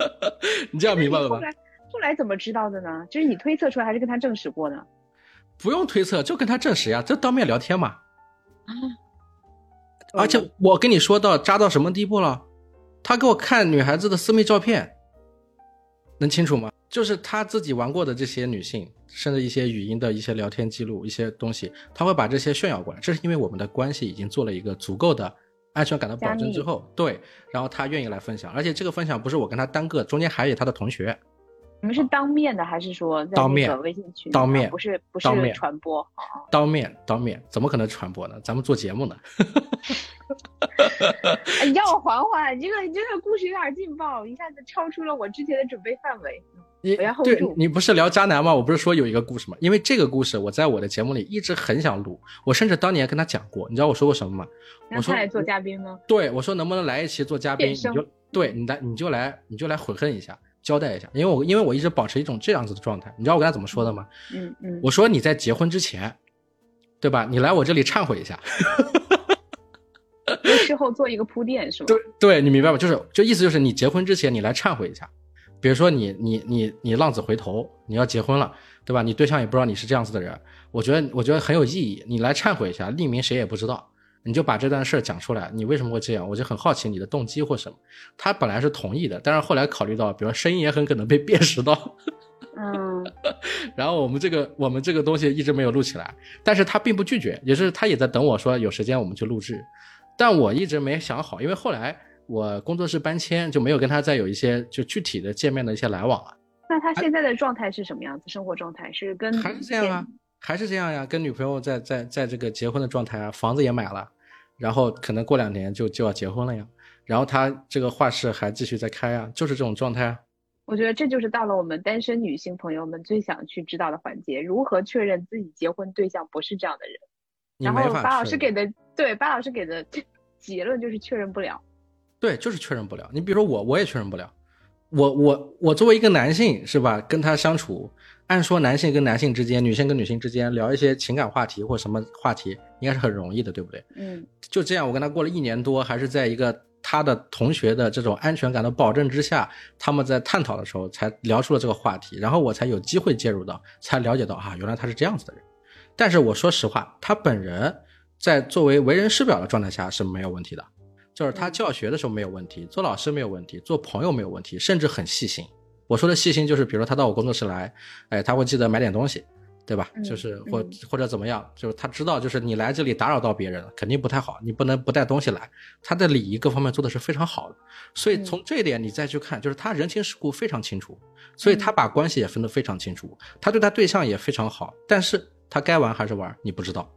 你这样明白了吧？后来后来怎么知道的呢？就是你推测出来，还是跟他证实过的？不用推测，就跟他证实呀，就当面聊天嘛。啊，而且我跟你说到渣到什么地步了？他给我看女孩子的私密照片。能清楚吗？就是他自己玩过的这些女性，甚至一些语音的一些聊天记录、一些东西，他会把这些炫耀过来。这是因为我们的关系已经做了一个足够的安全感的保证之后，对，然后他愿意来分享，而且这个分享不是我跟他单个，中间还有他的同学。你们是当面的还是说当面微信群？当面不是不是传播，当面当面怎么可能传播呢？咱们做节目呢。你让我缓缓，这个这个故事有点劲爆，一下子超出了我之前的准备范围。你对你不是聊渣男吗？我不是说有一个故事吗？因为这个故事我在我的节目里一直很想录，我甚至当年跟他讲过。你知道我说过什么吗？我说来做嘉宾吗？对，我说能不能来一期做嘉宾？你就对你来，你就来，你就来悔恨一下。交代一下，因为我因为我一直保持一种这样子的状态，你知道我跟他怎么说的吗？嗯嗯，我说你在结婚之前，对吧？你来我这里忏悔一下，事后做一个铺垫是吧？对对，你明白吗？就是就意思就是你结婚之前你来忏悔一下，比如说你你你你浪子回头，你要结婚了，对吧？你对象也不知道你是这样子的人，我觉得我觉得很有意义，你来忏悔一下，匿名谁也不知道。你就把这段事儿讲出来，你为什么会这样？我就很好奇你的动机或什么。他本来是同意的，但是后来考虑到，比如声音也很可能被 辨识到，嗯，然后我们这个我们这个东西一直没有录起来，但是他并不拒绝，也是他也在等我说有时间我们去录制，但我一直没想好，因为后来我工作室搬迁，就没有跟他再有一些就具体的见面的一些来往了。那他现在的状态是什么样子？生活状态是跟还是这样啊？还是这样呀？跟女朋友在在在这个结婚的状态啊，房子也买了。然后可能过两年就就要结婚了呀，然后他这个画室还继续在开啊，就是这种状态啊。我觉得这就是到了我们单身女性朋友们最想去知道的环节：如何确认自己结婚对象不是这样的人。然后巴老师给的对巴老师给的结论就是确认不了。对，就是确认不了。你比如说我，我也确认不了。我我我作为一个男性是吧，跟他相处。按说男性跟男性之间，女性跟女性之间聊一些情感话题或什么话题，应该是很容易的，对不对？嗯，就这样，我跟他过了一年多，还是在一个他的同学的这种安全感的保证之下，他们在探讨的时候才聊出了这个话题，然后我才有机会介入到，才了解到啊，原来他是这样子的人。但是我说实话，他本人在作为为人师表的状态下是没有问题的，就是他教学的时候没有问题，做老师没有问题，做朋友没有问题，甚至很细心。我说的细心就是，比如说他到我工作室来，哎，他会记得买点东西，对吧？就是或或者怎么样，就是他知道，就是你来这里打扰到别人了，肯定不太好，你不能不带东西来。他的礼仪各方面做的是非常好的，所以从这一点你再去看，就是他人情世故非常清楚，所以他把关系也分得非常清楚，他对他对象也非常好，但是他该玩还是玩，你不知道。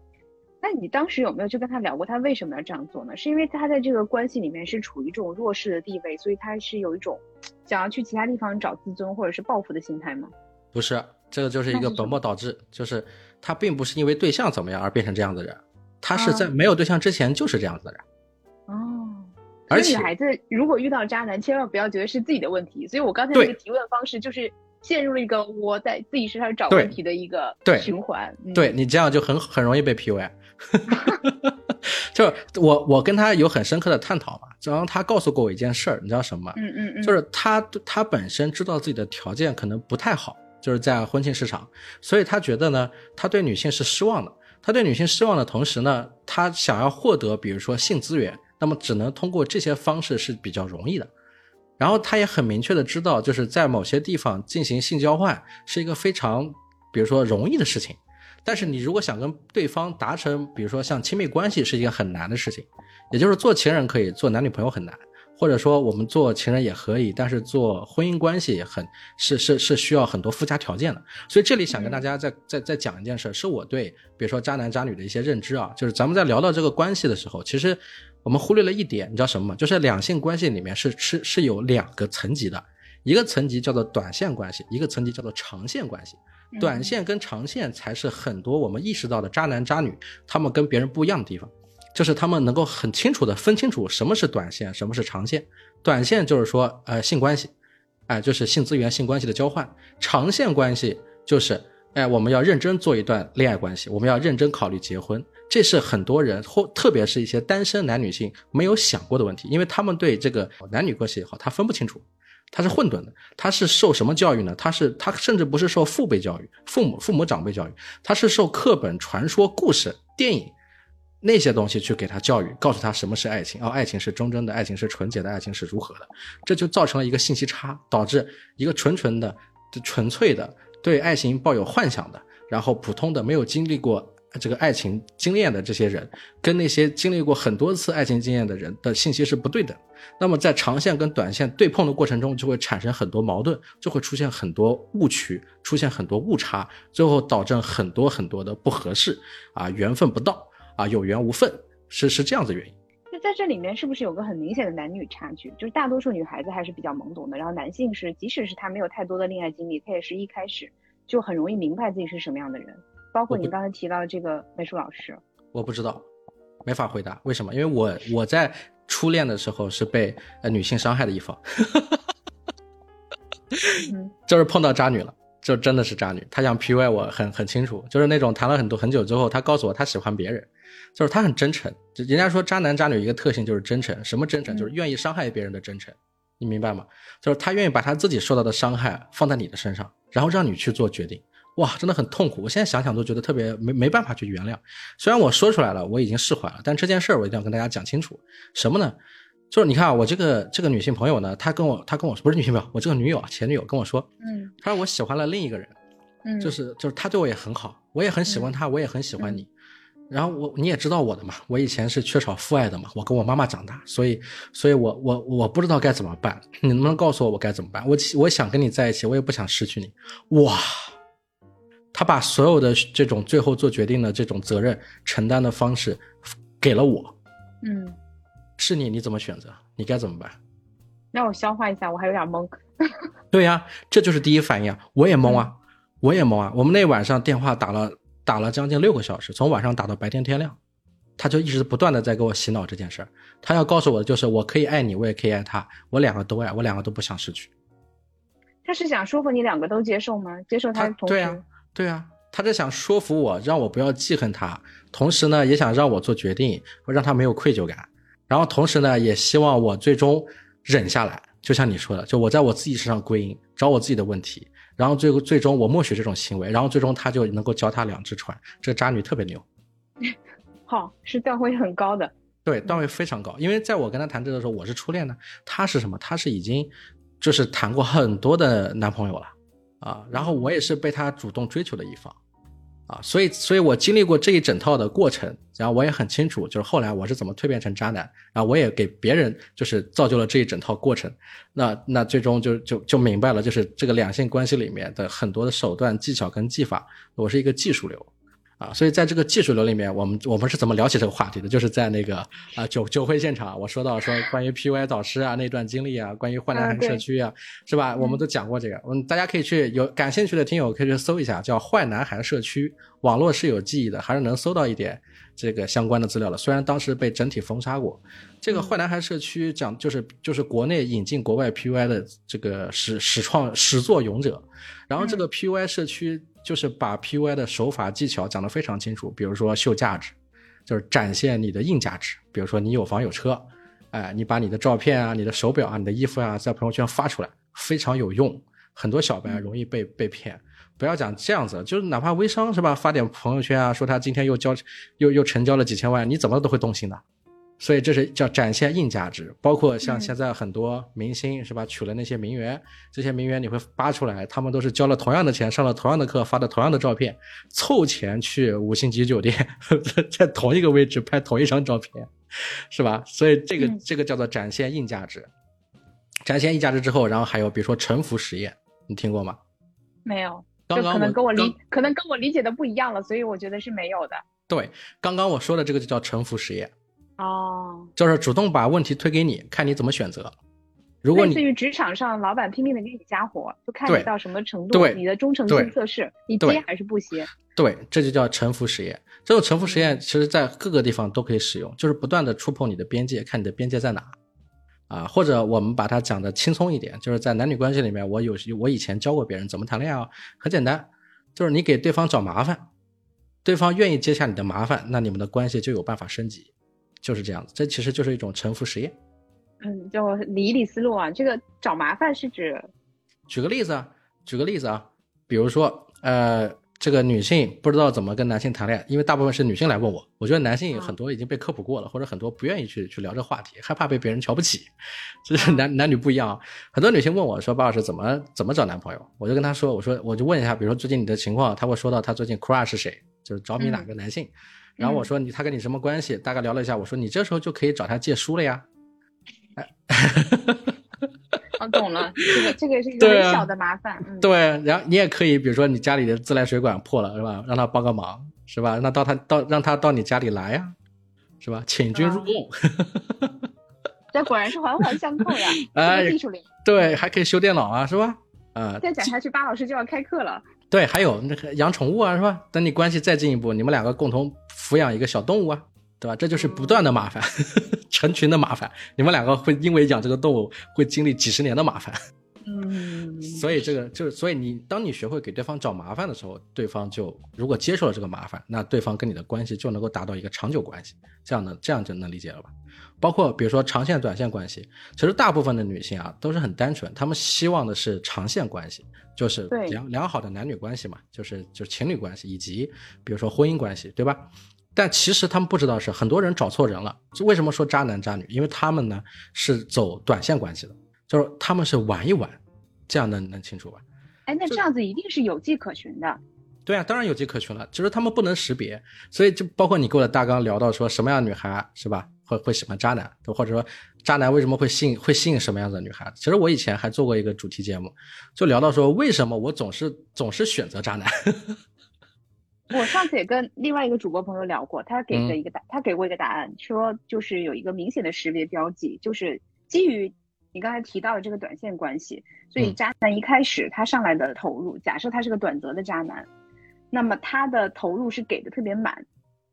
那你当时有没有去跟他聊过，他为什么要这样做呢？是因为他在这个关系里面是处于这种弱势的地位，所以他是有一种想要去其他地方找自尊或者是报复的心态吗？不是，这个就是一个本末倒置，就是他并不是因为对象怎么样而变成这样的人，他是在没有对象之前就是这样子的人。哦，而且女孩子如果遇到渣男，千万不要觉得是自己的问题。所以我刚才那个提问方式就是。陷入了一个我在自己身上找问题的一个循环，对你这样就很很容易被 PUA。就我我跟他有很深刻的探讨嘛，然后他告诉过我一件事儿，你知道什么吗？嗯嗯嗯，就是他他本身知道自己的条件可能不太好，就是在婚庆市场，所以他觉得呢，他对女性是失望的。他对女性失望的同时呢，他想要获得比如说性资源，那么只能通过这些方式是比较容易的。然后他也很明确的知道，就是在某些地方进行性交换是一个非常，比如说容易的事情，但是你如果想跟对方达成，比如说像亲密关系是一件很难的事情，也就是做情人可以做男女朋友很难，或者说我们做情人也可以，但是做婚姻关系也很是是是需要很多附加条件的。所以这里想跟大家再再再讲一件事，是我对比如说渣男渣女的一些认知啊，就是咱们在聊到这个关系的时候，其实。我们忽略了一点，你知道什么吗？就是两性关系里面是是是有两个层级的，一个层级叫做短线关系，一个层级叫做长线关系。短线跟长线才是很多我们意识到的渣男渣女他们跟别人不一样的地方，就是他们能够很清楚的分清楚什么是短线，什么是长线。短线就是说，呃，性关系，哎，就是性资源、性关系的交换；长线关系就是，哎，我们要认真做一段恋爱关系，我们要认真考虑结婚。这是很多人或特别是一些单身男女性没有想过的问题，因为他们对这个男女关系也好，他分不清楚，他是混沌的。他是受什么教育呢？他是他甚至不是受父辈教育、父母父母长辈教育，他是受课本、传说、故事、电影，那些东西去给他教育，告诉他什么是爱情，哦，爱情是忠贞的，爱情是纯洁的，爱情是如何的，这就造成了一个信息差，导致一个纯纯的、纯粹的对爱情抱有幻想的，然后普通的没有经历过。这个爱情经验的这些人，跟那些经历过很多次爱情经验的人的信息是不对等。那么在长线跟短线对碰的过程中，就会产生很多矛盾，就会出现很多误区，出现很多误差，最后导致很多很多的不合适啊，缘分不到啊，有缘无分，是是这样子原因。那在这里面是不是有个很明显的男女差距？就是大多数女孩子还是比较懵懂的，然后男性是即使是他没有太多的恋爱经历，他也是一开始就很容易明白自己是什么样的人。包括你刚才提到的这个美术老师，我不知道，没法回答。为什么？因为我我在初恋的时候是被呃女性伤害的一方，就是碰到渣女了，就真的是渣女。她想 PUA 我，很很清楚，就是那种谈了很多很久之后，她告诉我她喜欢别人，就是她很真诚。就人家说渣男渣女一个特性就是真诚，什么真诚？就是愿意伤害别人的真诚，你明白吗？就是他愿意把他自己受到的伤害放在你的身上，然后让你去做决定。哇，真的很痛苦！我现在想想都觉得特别没没办法去原谅。虽然我说出来了，我已经释怀了，但这件事儿我一定要跟大家讲清楚。什么呢？就是你看啊，我这个这个女性朋友呢，她跟我她跟我说，不是女性朋友，我这个女友前女友跟我说，嗯，她说我喜欢了另一个人，嗯，就是就是她对我也很好，我也很喜欢她，我也很喜欢你。然后我你也知道我的嘛，我以前是缺少父爱的嘛，我跟我妈妈长大，所以所以我我我不知道该怎么办，你能不能告诉我我该怎么办？我我想跟你在一起，我也不想失去你。哇！他把所有的这种最后做决定的这种责任承担的方式给了我，嗯，是你，你怎么选择？你该怎么办？让我消化一下，我还有点懵。对呀，这就是第一反应啊！我也懵啊，我也懵啊！我们那晚上电话打了打了将近六个小时，从晚上打到白天天亮，他就一直不断的在给我洗脑这件事儿。他要告诉我的就是，我可以爱你，我也可以爱他，我两个都爱，我两个都不想失去。他是想说服你两个都接受吗？接受他同对啊。对啊，他是想说服我，让我不要记恨他，同时呢，也想让我做决定，让他没有愧疚感，然后同时呢，也希望我最终忍下来。就像你说的，就我在我自己身上归因，找我自己的问题，然后最后最终我默许这种行为，然后最终他就能够脚踏两只船。这渣女特别牛，好，是段位很高的，对，段位非常高。因为在我跟他谈这个的时候，我是初恋呢，他是什么？他是已经就是谈过很多的男朋友了。啊，然后我也是被他主动追求的一方，啊，所以，所以我经历过这一整套的过程，然后我也很清楚，就是后来我是怎么蜕变成渣男，然后我也给别人就是造就了这一整套过程，那那最终就就就明白了，就是这个两性关系里面的很多的手段、技巧跟技法，我是一个技术流。啊，所以在这个技术流里面，我们我们是怎么聊起这个话题的？就是在那个啊酒酒会现场，我说到说关于 PUI 导师啊那段经历啊，关于坏男孩社区啊，是吧？我们都讲过这个，嗯，大家可以去有感兴趣的听友可以去搜一下，叫坏男孩社区，网络是有记忆的，还是能搜到一点这个相关的资料的。虽然当时被整体封杀过，这个坏男孩社区讲就是就是国内引进国外 PUI 的这个始始创始作俑者，然后这个 PUI 社区。就是把 PUI 的手法技巧讲得非常清楚，比如说秀价值，就是展现你的硬价值，比如说你有房有车，哎，你把你的照片啊、你的手表啊、你的衣服啊在朋友圈发出来，非常有用。很多小白容易被被骗，不要讲这样子，就是哪怕微商是吧，发点朋友圈啊，说他今天又交又又成交了几千万，你怎么都会动心的。所以这是叫展现硬价值，包括像现在很多明星是吧，娶了那些名媛，这些名媛你会扒出来，他们都是交了同样的钱，上了同样的课，发的同样的照片，凑钱去五星级酒店，在同一个位置拍同一张照片，是吧？所以这个这个叫做展现硬价值，展现硬价值之后，然后还有比如说沉浮实验，你听过吗？没有，刚刚可能跟我理可能跟我理解的不一样了，所以我觉得是没有的。对，刚刚我说的这个就叫沉浮实验。哦，就是主动把问题推给你，看你怎么选择。如果类似于职场上老板拼命的给你加活，就看你到什么程度，你的忠诚性测试，你接还是不接？对，这就叫沉浮实验。这种沉浮实验，其实在各个地方都可以使用，就是不断的触碰你的边界，看你的边界在哪。啊，或者我们把它讲的轻松一点，就是在男女关系里面，我有我以前教过别人怎么谈恋爱啊，很简单，就是你给对方找麻烦，对方愿意接下你的麻烦，那你们的关系就有办法升级。就是这样子，这其实就是一种沉浮实验。嗯，就理一理思路啊。这个找麻烦是指，举个例子啊，举个例子啊，比如说，呃，这个女性不知道怎么跟男性谈恋爱，因为大部分是女性来问我。我觉得男性很多已经被科普过了，或者很多不愿意去去聊这话题，害怕被别人瞧不起。这是男男女不一样啊。很多女性问我说：“包老师怎么怎么找男朋友？”我就跟她说：“我说我就问一下，比如说最近你的情况。”她会说到她最近 crush 是谁，就是着迷哪个男性。然后我说：“你他跟你什么关系？”大概聊了一下，我说：“你这时候就可以找他借书了呀。”哎。我懂了，这个这个是一个很小的麻烦。对，然后你也可以，比如说你家里的自来水管破了，是吧？让他帮个忙，是吧？那到他到让他到你家里来呀，是吧？请君入瓮。这果然是环环相扣呀！哎，技术流。对，还可以修电脑啊，是吧？啊。再讲下去，巴老师就要开课了。对，还有那个养宠物啊，是吧？等你关系再进一步，你们两个共同抚养一个小动物啊。对吧？这就是不断的麻烦，成群的麻烦。你们两个会因为养这个动物会经历几十年的麻烦。嗯，所以这个就是，所以你当你学会给对方找麻烦的时候，对方就如果接受了这个麻烦，那对方跟你的关系就能够达到一个长久关系。这样的这样就能理解了吧？包括比如说长线、短线关系，其实大部分的女性啊都是很单纯，她们希望的是长线关系，就是良良好的男女关系嘛，就是就是情侣关系，以及比如说婚姻关系，对吧？但其实他们不知道是很多人找错人了。为什么说渣男渣女？因为他们呢是走短线关系的，就是他们是玩一玩，这样能能清楚吧？哎，那这样子一定是有迹可循的。对啊，当然有迹可循了。就是他们不能识别，所以就包括你给我的大纲聊到说什么样的女孩是吧，会会喜欢渣男，或者说渣男为什么会吸引会吸引什么样的女孩？其实我以前还做过一个主题节目，就聊到说为什么我总是总是选择渣男。我上次也跟另外一个主播朋友聊过，他给的一个答，他给过一个答案，说就是有一个明显的识别标记，就是基于你刚才提到的这个短线关系，所以渣男一开始他上来的投入，假设他是个短则的渣男，那么他的投入是给的特别满，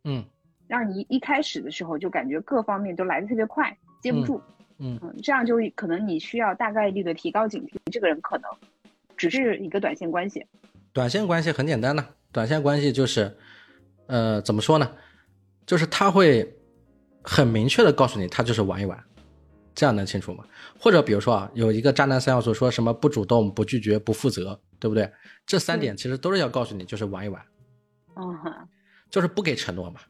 嗯，让你一开始的时候就感觉各方面都来的特别快，接不住，嗯嗯，这样就可能你需要大概率的提高警惕，这个人可能只是一个短线关系，短线关系很简单的。短线关系就是，呃，怎么说呢？就是他会很明确的告诉你，他就是玩一玩，这样能清楚吗？或者比如说啊，有一个渣男三要素，说什么不主动、不拒绝、不负责，对不对？这三点其实都是要告诉你，就是玩一玩，嗯，就是不给承诺嘛，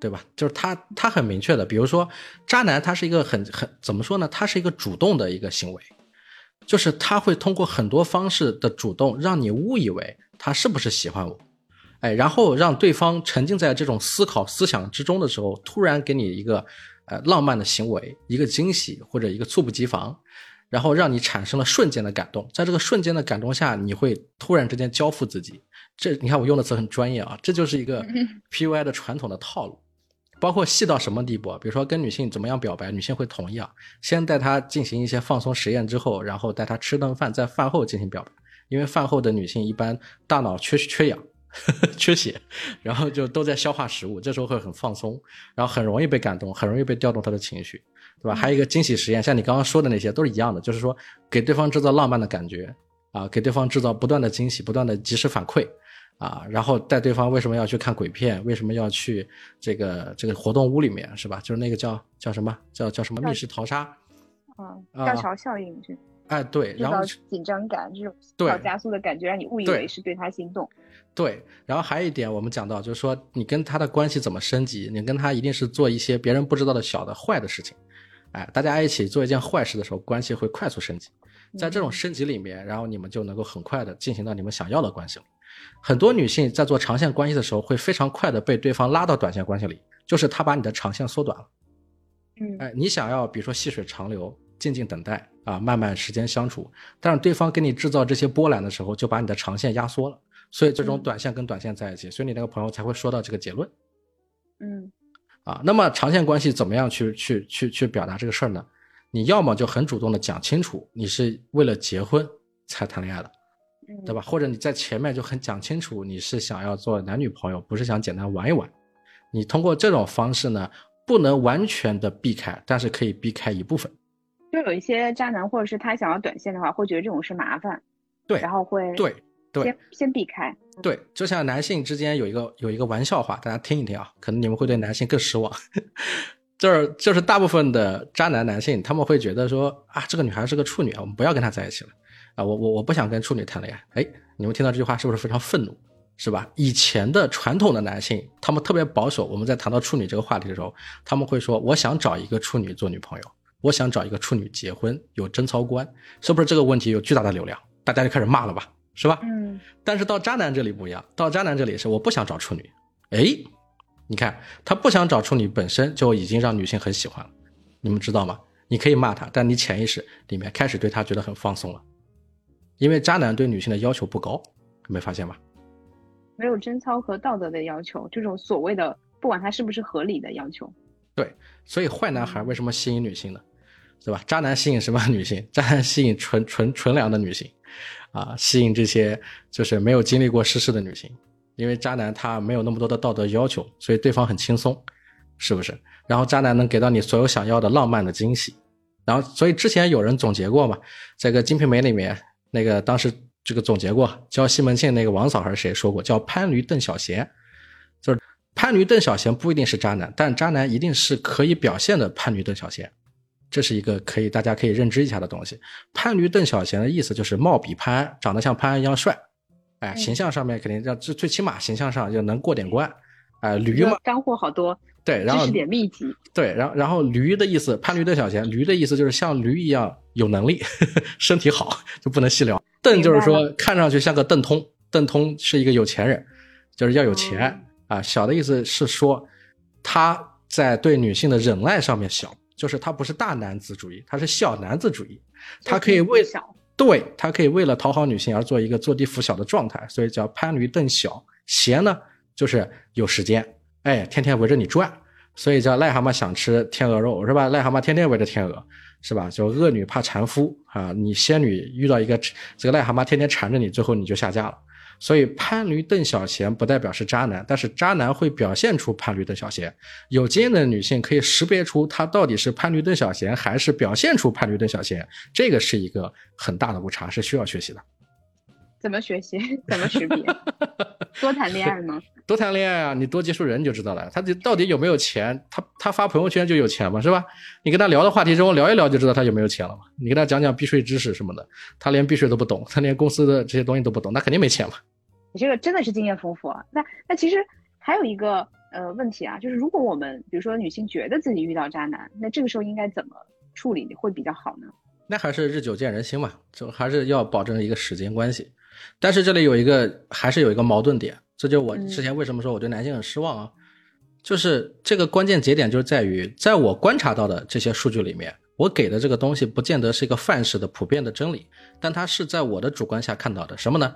对吧？就是他他很明确的，比如说渣男，他是一个很很怎么说呢？他是一个主动的一个行为，就是他会通过很多方式的主动，让你误以为他是不是喜欢我。哎，然后让对方沉浸在这种思考思想之中的时候，突然给你一个呃浪漫的行为，一个惊喜或者一个猝不及防，然后让你产生了瞬间的感动。在这个瞬间的感动下，你会突然之间交付自己。这你看我用的词很专业啊，这就是一个 PUI 的传统的套路。包括细到什么地步啊？比如说跟女性怎么样表白，女性会同意啊？先带她进行一些放松实验之后，然后带她吃顿饭，在饭后进行表白，因为饭后的女性一般大脑缺缺氧。缺血，然后就都在消化食物，这时候会很放松，然后很容易被感动，很容易被调动他的情绪，对吧？还有一个惊喜实验，像你刚刚说的那些都是一样的，就是说给对方制造浪漫的感觉啊，给对方制造不断的惊喜，不断的及时反馈啊，然后带对方为什么要去看鬼片，为什么要去这个这个活动屋里面，是吧？就是那个叫叫什么叫叫什么密室逃杀，啊，吊桥效应是。哎，对，然后紧张感这种对加速的感觉，让你误以为是对他心动。对，然后还有一点，我们讲到就是说，你跟他的关系怎么升级？你跟他一定是做一些别人不知道的小的坏的事情。哎，大家一起做一件坏事的时候，关系会快速升级。在这种升级里面，然后你们就能够很快的进行到你们想要的关系了。很多女性在做长线关系的时候，会非常快的被对方拉到短线关系里，就是他把你的长线缩短了。嗯，哎，你想要比如说细水长流。静静等待啊，慢慢时间相处，但是对方给你制造这些波澜的时候，就把你的长线压缩了，所以这种短线跟短线在一起，所以你那个朋友才会说到这个结论。嗯，啊，那么长线关系怎么样去去去去表达这个事儿呢？你要么就很主动的讲清楚，你是为了结婚才谈恋爱的，对吧？或者你在前面就很讲清楚，你是想要做男女朋友，不是想简单玩一玩。你通过这种方式呢，不能完全的避开，但是可以避开一部分。就有一些渣男，或者是他想要短线的话，会觉得这种是麻烦，对，然后会对对先先避开。对，就像男性之间有一个有一个玩笑话，大家听一听啊，可能你们会对男性更失望。就是就是大部分的渣男男性，他们会觉得说啊，这个女孩是个处女啊，我们不要跟她在一起了啊，我我我不想跟处女谈恋爱。哎，你们听到这句话是不是非常愤怒？是吧？以前的传统的男性，他们特别保守。我们在谈到处女这个话题的时候，他们会说：“我想找一个处女做女朋友，我想找一个处女结婚，有贞操观，是不是这个问题有巨大的流量？大家就开始骂了吧，是吧？”嗯。但是到渣男这里不一样，到渣男这里是我不想找处女。哎，你看他不想找处女，本身就已经让女性很喜欢了。你们知道吗？你可以骂他，但你潜意识里面开始对他觉得很放松了，因为渣男对女性的要求不高，没发现吗？没有贞操和道德的要求，这种所谓的不管他是不是合理的要求。对，所以坏男孩为什么吸引女性呢？对吧？渣男吸引什么女性？渣男吸引纯纯纯良的女性，啊，吸引这些就是没有经历过世事的女性，因为渣男他没有那么多的道德要求，所以对方很轻松，是不是？然后渣男能给到你所有想要的浪漫的惊喜，然后所以之前有人总结过嘛，这个《金瓶梅》里面那个当时。这个总结过，教西门庆那个王嫂还是谁说过？叫潘驴邓小闲，就是潘驴邓小闲不一定是渣男，但渣男一定是可以表现的潘驴邓小闲，这是一个可以大家可以认知一下的东西。潘驴邓小闲的意思就是貌比潘安，长得像潘安一样帅，哎，形象上面肯定要最最起码形象上就能过点关，哎，驴嘛，干货好多，对，然后知识点密集，对，然后然后驴的意思，潘驴邓小闲，驴的意思就是像驴一样有能力，呵 呵身体好，就不能细聊。邓就是说，看上去像个邓通，邓通是一个有钱人，就是要有钱。啊。小的意思是说，他在对女性的忍耐上面小，就是他不是大男子主义，他是小男子主义，他可以为对他可以为了讨好女性而做一个坐地拂晓的状态，所以叫攀驴邓小闲呢，就是有时间，哎，天天围着你转，所以叫癞蛤蟆想吃天鹅肉是吧？癞蛤蟆天天围着天鹅。是吧？就恶女怕缠夫啊！你仙女遇到一个这个癞蛤蟆，天天缠着你，最后你就下嫁了。所以潘驴邓小闲不代表是渣男，但是渣男会表现出潘驴邓小闲。有经验的女性可以识别出他到底是潘驴邓小闲，还是表现出潘驴邓小闲。这个是一个很大的误差，是需要学习的。怎么学习？怎么识别？多谈恋爱吗？多谈恋爱啊！你多接触人就知道了。他到底有没有钱？他他发朋友圈就有钱嘛？是吧？你跟他聊的话题中聊一聊就知道他有没有钱了嘛。你跟他讲讲避税知识什么的，他连避税都不懂，他连公司的这些东西都不懂，那肯定没钱嘛。你这个真的是经验丰富啊。那那其实还有一个呃问题啊，就是如果我们比如说女性觉得自己遇到渣男，那这个时候应该怎么处理会比较好呢？那还是日久见人心嘛，就还是要保证一个时间关系。但是这里有一个，还是有一个矛盾点，这就我之前为什么说我对男性很失望啊？就是这个关键节点，就是在于，在我观察到的这些数据里面，我给的这个东西不见得是一个范式的普遍的真理，但它是在我的主观下看到的什么呢？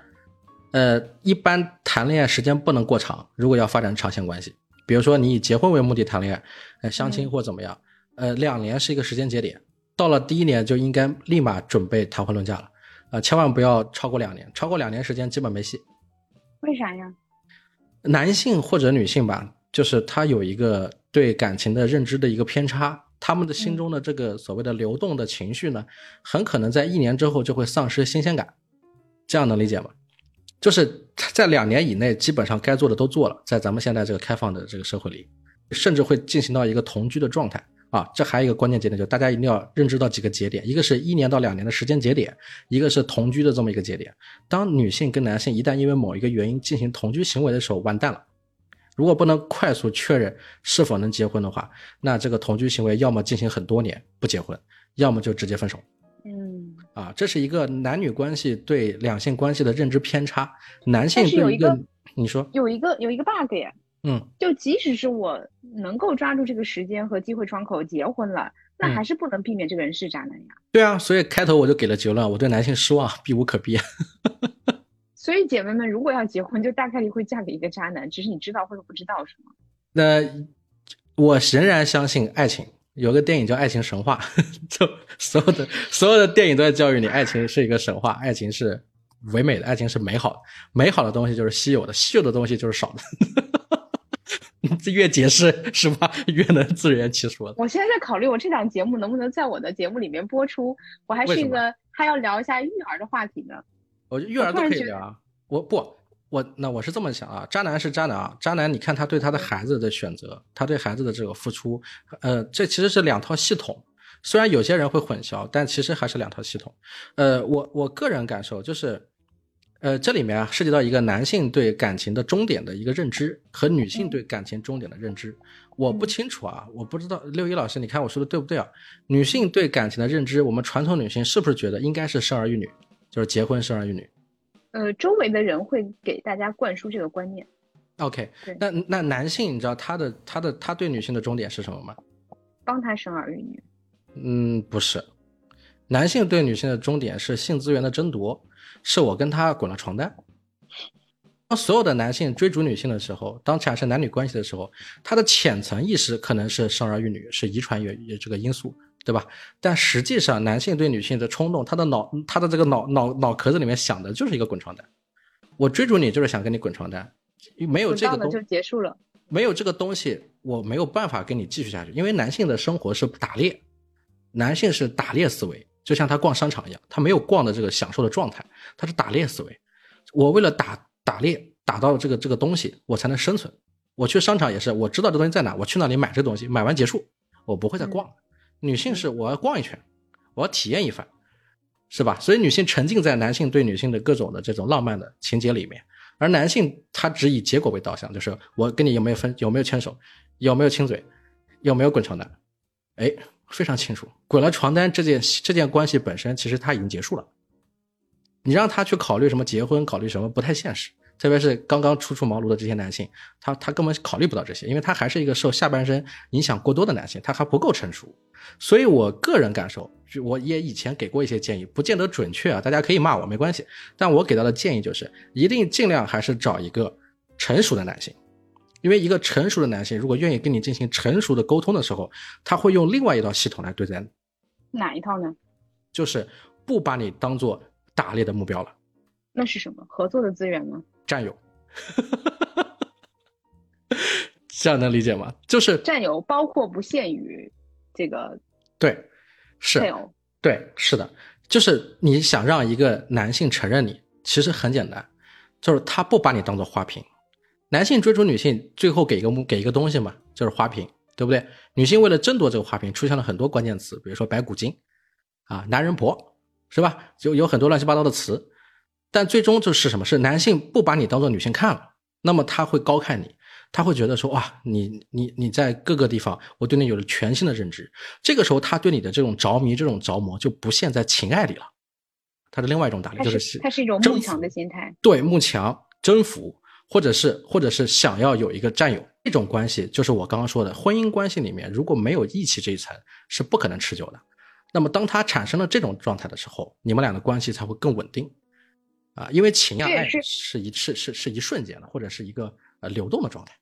呃，一般谈恋爱时间不能过长，如果要发展长线关系，比如说你以结婚为目的谈恋爱，呃，相亲或怎么样，呃，两年是一个时间节点，到了第一年就应该立马准备谈婚论嫁了。啊，千万不要超过两年，超过两年时间基本没戏。为啥呀？男性或者女性吧，就是他有一个对感情的认知的一个偏差，他们的心中的这个所谓的流动的情绪呢，很可能在一年之后就会丧失新鲜感。这样能理解吗？就是在两年以内，基本上该做的都做了，在咱们现在这个开放的这个社会里，甚至会进行到一个同居的状态。啊，这还有一个关键节点，就是大家一定要认知到几个节点，一个是一年到两年的时间节点，一个是同居的这么一个节点。当女性跟男性一旦因为某一个原因进行同居行为的时候，完蛋了。如果不能快速确认是否能结婚的话，那这个同居行为要么进行很多年不结婚，要么就直接分手。嗯，啊，这是一个男女关系对两性关系的认知偏差。男性对一个，你说有一个有一个 bug 呀。嗯，就即使是我能够抓住这个时间和机会窗口结婚了，那还是不能避免这个人是渣男呀。对啊，所以开头我就给了结论，我对男性失望，避无可避。所以姐妹们，如果要结婚，就大概率会嫁给一个渣男，只是你知道或者不知道，是吗？那我仍然相信爱情。有个电影叫《爱情神话》，就所有的所有的电影都在教育你，爱情是一个神话，爱情是唯美的，爱情是美好的，美好的东西就是稀有的，稀有的东西就是少的。越解释是吧，越能自圆其说。我现在在考虑，我这档节目能不能在我的节目里面播出？我还是一个还要聊一下育儿的话题呢。我育儿都可以聊啊。我不，我那我是这么想啊，渣男是渣男啊，渣男，你看他对他的孩子的选择，他对孩子的这个付出，呃，这其实是两套系统。虽然有些人会混淆，但其实还是两套系统。呃，我我个人感受就是，呃，这里面啊涉及到一个男性对感情的终点的一个认知和女性对感情终点的认知，我不清楚啊，我不知道六一老师，你看我说的对不对啊？女性对感情的认知，我们传统女性是不是觉得应该是生儿育女，就是结婚生儿育女？呃，周围的人会给大家灌输这个观念。OK，那那男性，你知道他的他的他对女性的终点是什么吗？帮他生儿育女。嗯，不是，男性对女性的终点是性资源的争夺。是我跟他滚了床单。当所有的男性追逐女性的时候，当产生男女关系的时候，他的浅层意识可能是生儿育女，是遗传原这个因素，对吧？但实际上，男性对女性的冲动，他的脑他的这个脑脑脑壳子里面想的就是一个滚床单。我追逐你就是想跟你滚床单，没有这个东就结束了。没有这个东西，我没有办法跟你继续下去。因为男性的生活是打猎，男性是打猎思维。就像他逛商场一样，他没有逛的这个享受的状态，他是打猎思维。我为了打打猎，打到这个这个东西，我才能生存。我去商场也是，我知道这东西在哪，我去那里买这东西，买完结束，我不会再逛。女性是我要逛一圈，我要体验一番，是吧？所以女性沉浸在男性对女性的各种的这种浪漫的情节里面，而男性他只以结果为导向，就是我跟你有没有分，有没有牵手，有没有亲嘴，有没有滚床单，哎。非常清楚，滚了床单这件这件关系本身其实他已经结束了。你让他去考虑什么结婚，考虑什么不太现实。特别是刚刚初出茅庐的这些男性，他他根本考虑不到这些，因为他还是一个受下半身影响过多的男性，他还不够成熟。所以我个人感受，我也以前给过一些建议，不见得准确啊，大家可以骂我没关系。但我给到的建议就是，一定尽量还是找一个成熟的男性。因为一个成熟的男性，如果愿意跟你进行成熟的沟通的时候，他会用另外一套系统来对待你。哪一套呢？就是不把你当做打猎的目标了。那是什么？合作的资源吗？战友。这样能理解吗？就是战友，包括不限于这个。对，是。对，是的，就是你想让一个男性承认你，其实很简单，就是他不把你当做花瓶。男性追逐女性，最后给一个给一个东西嘛，就是花瓶，对不对？女性为了争夺这个花瓶，出现了很多关键词，比如说白骨精，啊，男人婆，是吧？就有很多乱七八糟的词。但最终就是什么？是男性不把你当做女性看了，那么他会高看你，他会觉得说，哇，你你你在各个地方，我对你有了全新的认知。这个时候，他对你的这种着迷、这种着魔，就不限在情爱里了，他的另外一种打理，就是他是一种慕强的心态，对，慕强征服。或者是，或者是想要有一个占有，这种关系就是我刚刚说的婚姻关系里面，如果没有义气这一层，是不可能持久的。那么，当它产生了这种状态的时候，你们俩的关系才会更稳定啊，因为情啊爱是一是是是一瞬间的，或者是一个呃流动的状态。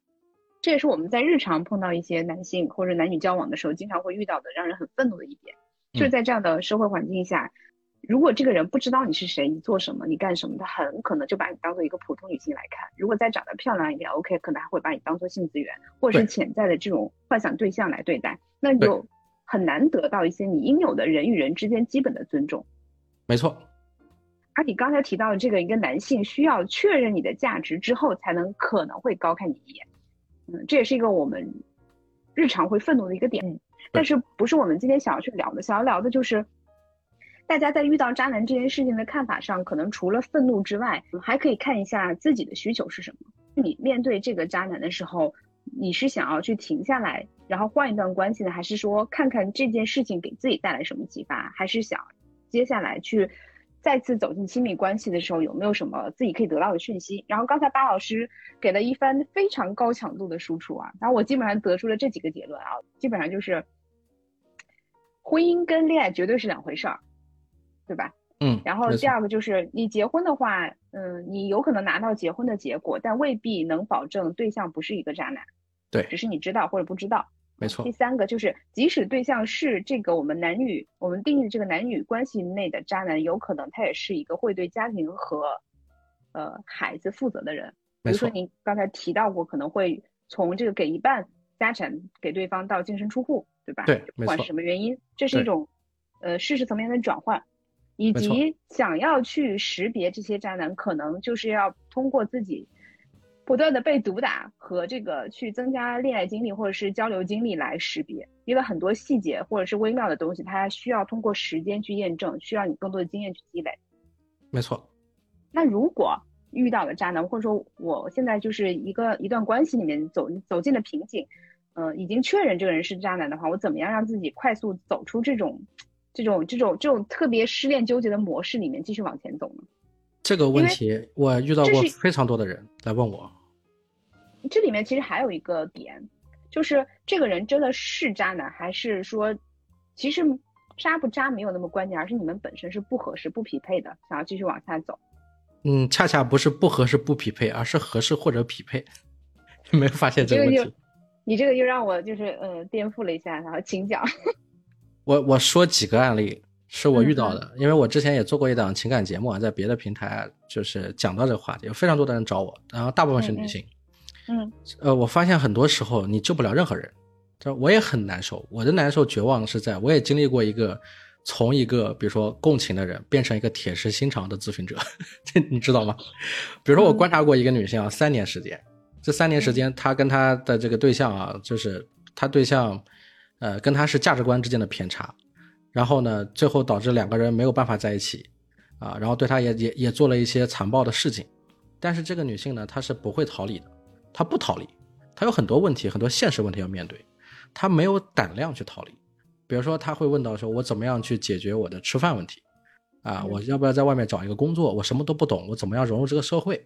这也是我们在日常碰到一些男性或者男女交往的时候，经常会遇到的，让人很愤怒的一点，就是在这样的社会环境下。如果这个人不知道你是谁，你做什么，你干什么，他很可能就把你当做一个普通女性来看。如果再长得漂亮一点，OK，可能还会把你当做性资源或者是潜在的这种幻想对象来对待，那就很难得到一些你应有的人与人之间基本的尊重。没错。而你刚才提到的这个，一个男性需要确认你的价值之后，才能可能会高看你一眼。嗯，这也是一个我们日常会愤怒的一个点。但是不是我们今天想要去聊的？想要聊的就是。大家在遇到渣男这件事情的看法上，可能除了愤怒之外，还可以看一下自己的需求是什么。你面对这个渣男的时候，你是想要去停下来，然后换一段关系呢，还是说看看这件事情给自己带来什么启发，还是想接下来去再次走进亲密关系的时候有没有什么自己可以得到的讯息？然后刚才巴老师给了一番非常高强度的输出啊，然后我基本上得出了这几个结论啊，基本上就是婚姻跟恋爱绝对是两回事儿。对吧？嗯，然后第二个就是你结婚的话，嗯，你有可能拿到结婚的结果，但未必能保证对象不是一个渣男。对，只是你知道或者不知道。没错。第三个就是，即使对象是这个我们男女我们定义的这个男女关系内的渣男，有可能他也是一个会对家庭和呃孩子负责的人。比如说您刚才提到过，可能会从这个给一半家产给对方到净身出户，对吧？对，不管是什么原因，这是一种呃事实层面的转换。以及想要去识别这些渣男，可能就是要通过自己不断的被毒打和这个去增加恋爱经历或者是交流经历来识别，因为很多细节或者是微妙的东西，它需要通过时间去验证，需要你更多的经验去积累。没错，那如果遇到了渣男，或者说我现在就是一个一段关系里面走走进了瓶颈，嗯，已经确认这个人是渣男的话，我怎么样让自己快速走出这种这种这种这种特别失恋纠结的模式里面，继续往前走呢？这个问题我遇到过非常多的人来问我。这里面其实还有一个点，就是这个人真的是渣男，还是说，其实渣不渣没有那么关键，而是你们本身是不合适、不匹配的，想要继续往下走。嗯，恰恰不是不合适、不匹配，而是合适或者匹配。没有发现这个问题？你这个又让我就是呃颠覆了一下，然后请讲。我我说几个案例。是我遇到的，因为我之前也做过一档情感节目啊，在别的平台就是讲到这个话题，有非常多的人找我，然后大部分是女性。嗯，呃，我发现很多时候你救不了任何人，这我也很难受。我的难受、绝望是在我也经历过一个从一个比如说共情的人变成一个铁石心肠的咨询者，这你知道吗？比如说我观察过一个女性啊，三年时间，这三年时间她跟她的这个对象啊，就是她对象，呃，跟她是价值观之间的偏差。然后呢，最后导致两个人没有办法在一起，啊，然后对她也也也做了一些残暴的事情，但是这个女性呢，她是不会逃离的，她不逃离，她有很多问题，很多现实问题要面对，她没有胆量去逃离，比如说她会问到说，我怎么样去解决我的吃饭问题，啊，我要不要在外面找一个工作？我什么都不懂，我怎么样融入这个社会？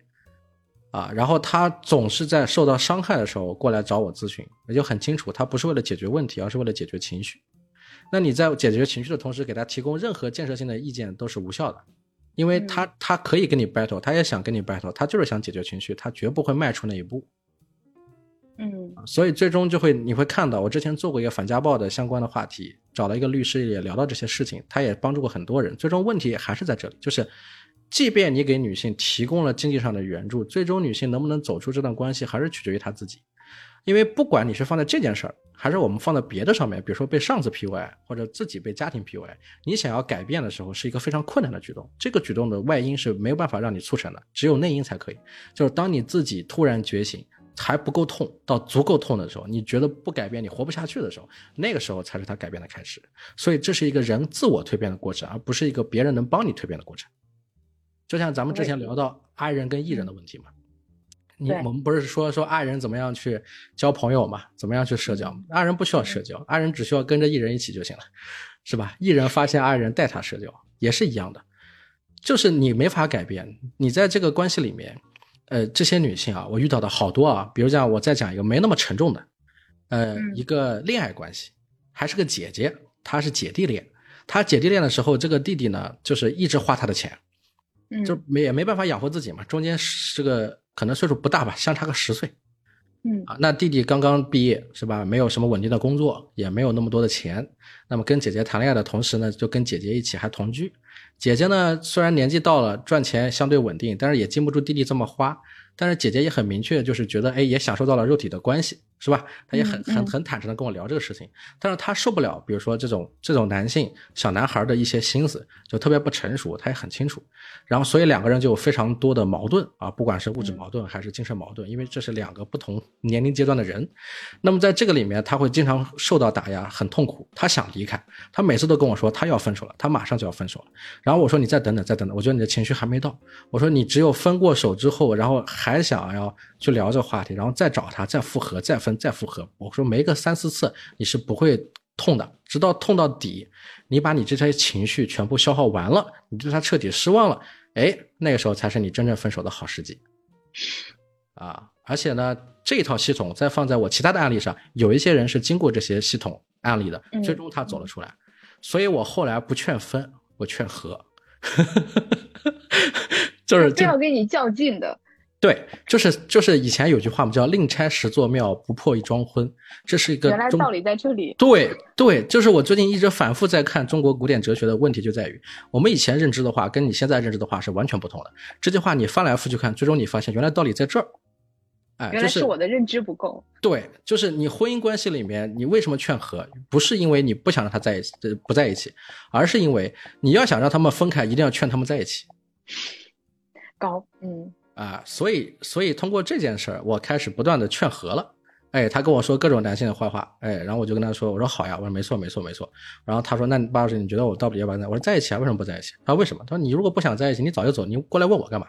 啊，然后他总是在受到伤害的时候过来找我咨询，我就很清楚，他不是为了解决问题，而是为了解决情绪。那你在解决情绪的同时，给他提供任何建设性的意见都是无效的，因为他他可以跟你 battle，他也想跟你 battle，他就是想解决情绪，他绝不会迈出那一步。嗯，所以最终就会你会看到，我之前做过一个反家暴的相关的话题，找了一个律师也聊到这些事情，他也帮助过很多人。最终问题还是在这里，就是即便你给女性提供了经济上的援助，最终女性能不能走出这段关系，还是取决于她自己。因为不管你是放在这件事儿，还是我们放在别的上面，比如说被上司 PUA 或者自己被家庭 PUA，你想要改变的时候，是一个非常困难的举动。这个举动的外因是没有办法让你促成的，只有内因才可以。就是当你自己突然觉醒，还不够痛，到足够痛的时候，你觉得不改变你活不下去的时候，那个时候才是他改变的开始。所以这是一个人自我蜕变的过程，而不是一个别人能帮你蜕变的过程。就像咱们之前聊到爱人跟艺人的问题嘛。你我们不是说说爱人怎么样去交朋友嘛？怎么样去社交？爱人不需要社交，爱人只需要跟着艺人一起就行了，是吧？艺人发现爱人带他社交也是一样的，就是你没法改变。你在这个关系里面，呃，这些女性啊，我遇到的好多啊。比如讲，我再讲一个没那么沉重的，呃，一个恋爱关系，还是个姐姐，她是姐弟恋。她姐弟恋的时候，这个弟弟呢，就是一直花她的钱，就没也没办法养活自己嘛。中间是个。可能岁数不大吧，相差个十岁，嗯啊，那弟弟刚刚毕业是吧？没有什么稳定的工作，也没有那么多的钱，那么跟姐姐谈恋爱的同时呢，就跟姐姐一起还同居。姐姐呢，虽然年纪到了，赚钱相对稳定，但是也经不住弟弟这么花。但是姐姐也很明确，就是觉得哎，也享受到了肉体的关系。是吧？他也很很很坦诚的跟我聊这个事情，但是他受不了，比如说这种这种男性小男孩的一些心思，就特别不成熟，他也很清楚。然后所以两个人就有非常多的矛盾啊，不管是物质矛盾还是精神矛盾，因为这是两个不同年龄阶段的人。那么在这个里面，他会经常受到打压，很痛苦。他想离开，他每次都跟我说他要分手了，他马上就要分手了。然后我说你再等等，再等等，我觉得你的情绪还没到。我说你只有分过手之后，然后还想要去聊这个话题，然后再找他，再复合，再分。再复合，我说没个三四次你是不会痛的，直到痛到底，你把你这些情绪全部消耗完了，你对他彻底失望了，哎，那个时候才是你真正分手的好时机，啊！而且呢，这一套系统再放在我其他的案例上，有一些人是经过这些系统案例的，最终他走了出来，所以我后来不劝分，我劝和，就是非要跟你较劲的。对，就是就是以前有句话嘛，叫“宁拆十座庙，不破一桩婚”，这是一个原来道理在这里。对对，就是我最近一直反复在看中国古典哲学的问题，就在于我们以前认知的话，跟你现在认知的话是完全不同的。这句话你翻来覆去看，最终你发现原来道理在这儿。哎，原来是我的认知不够。对，就是你婚姻关系里面，你为什么劝和？不是因为你不想让他在一起，不在一起，而是因为你要想让他们分开，一定要劝他们在一起。高，嗯。啊，所以，所以通过这件事儿，我开始不断的劝和了，哎，他跟我说各种男性的坏话，哎，然后我就跟他说，我说好呀，我说没错没错没错。然后他说，那巴老师，你觉得我到底要不要在？我说在一起啊，为什么不在一起？他说为什么？他说你如果不想在一起，你早就走，你过来问我干嘛？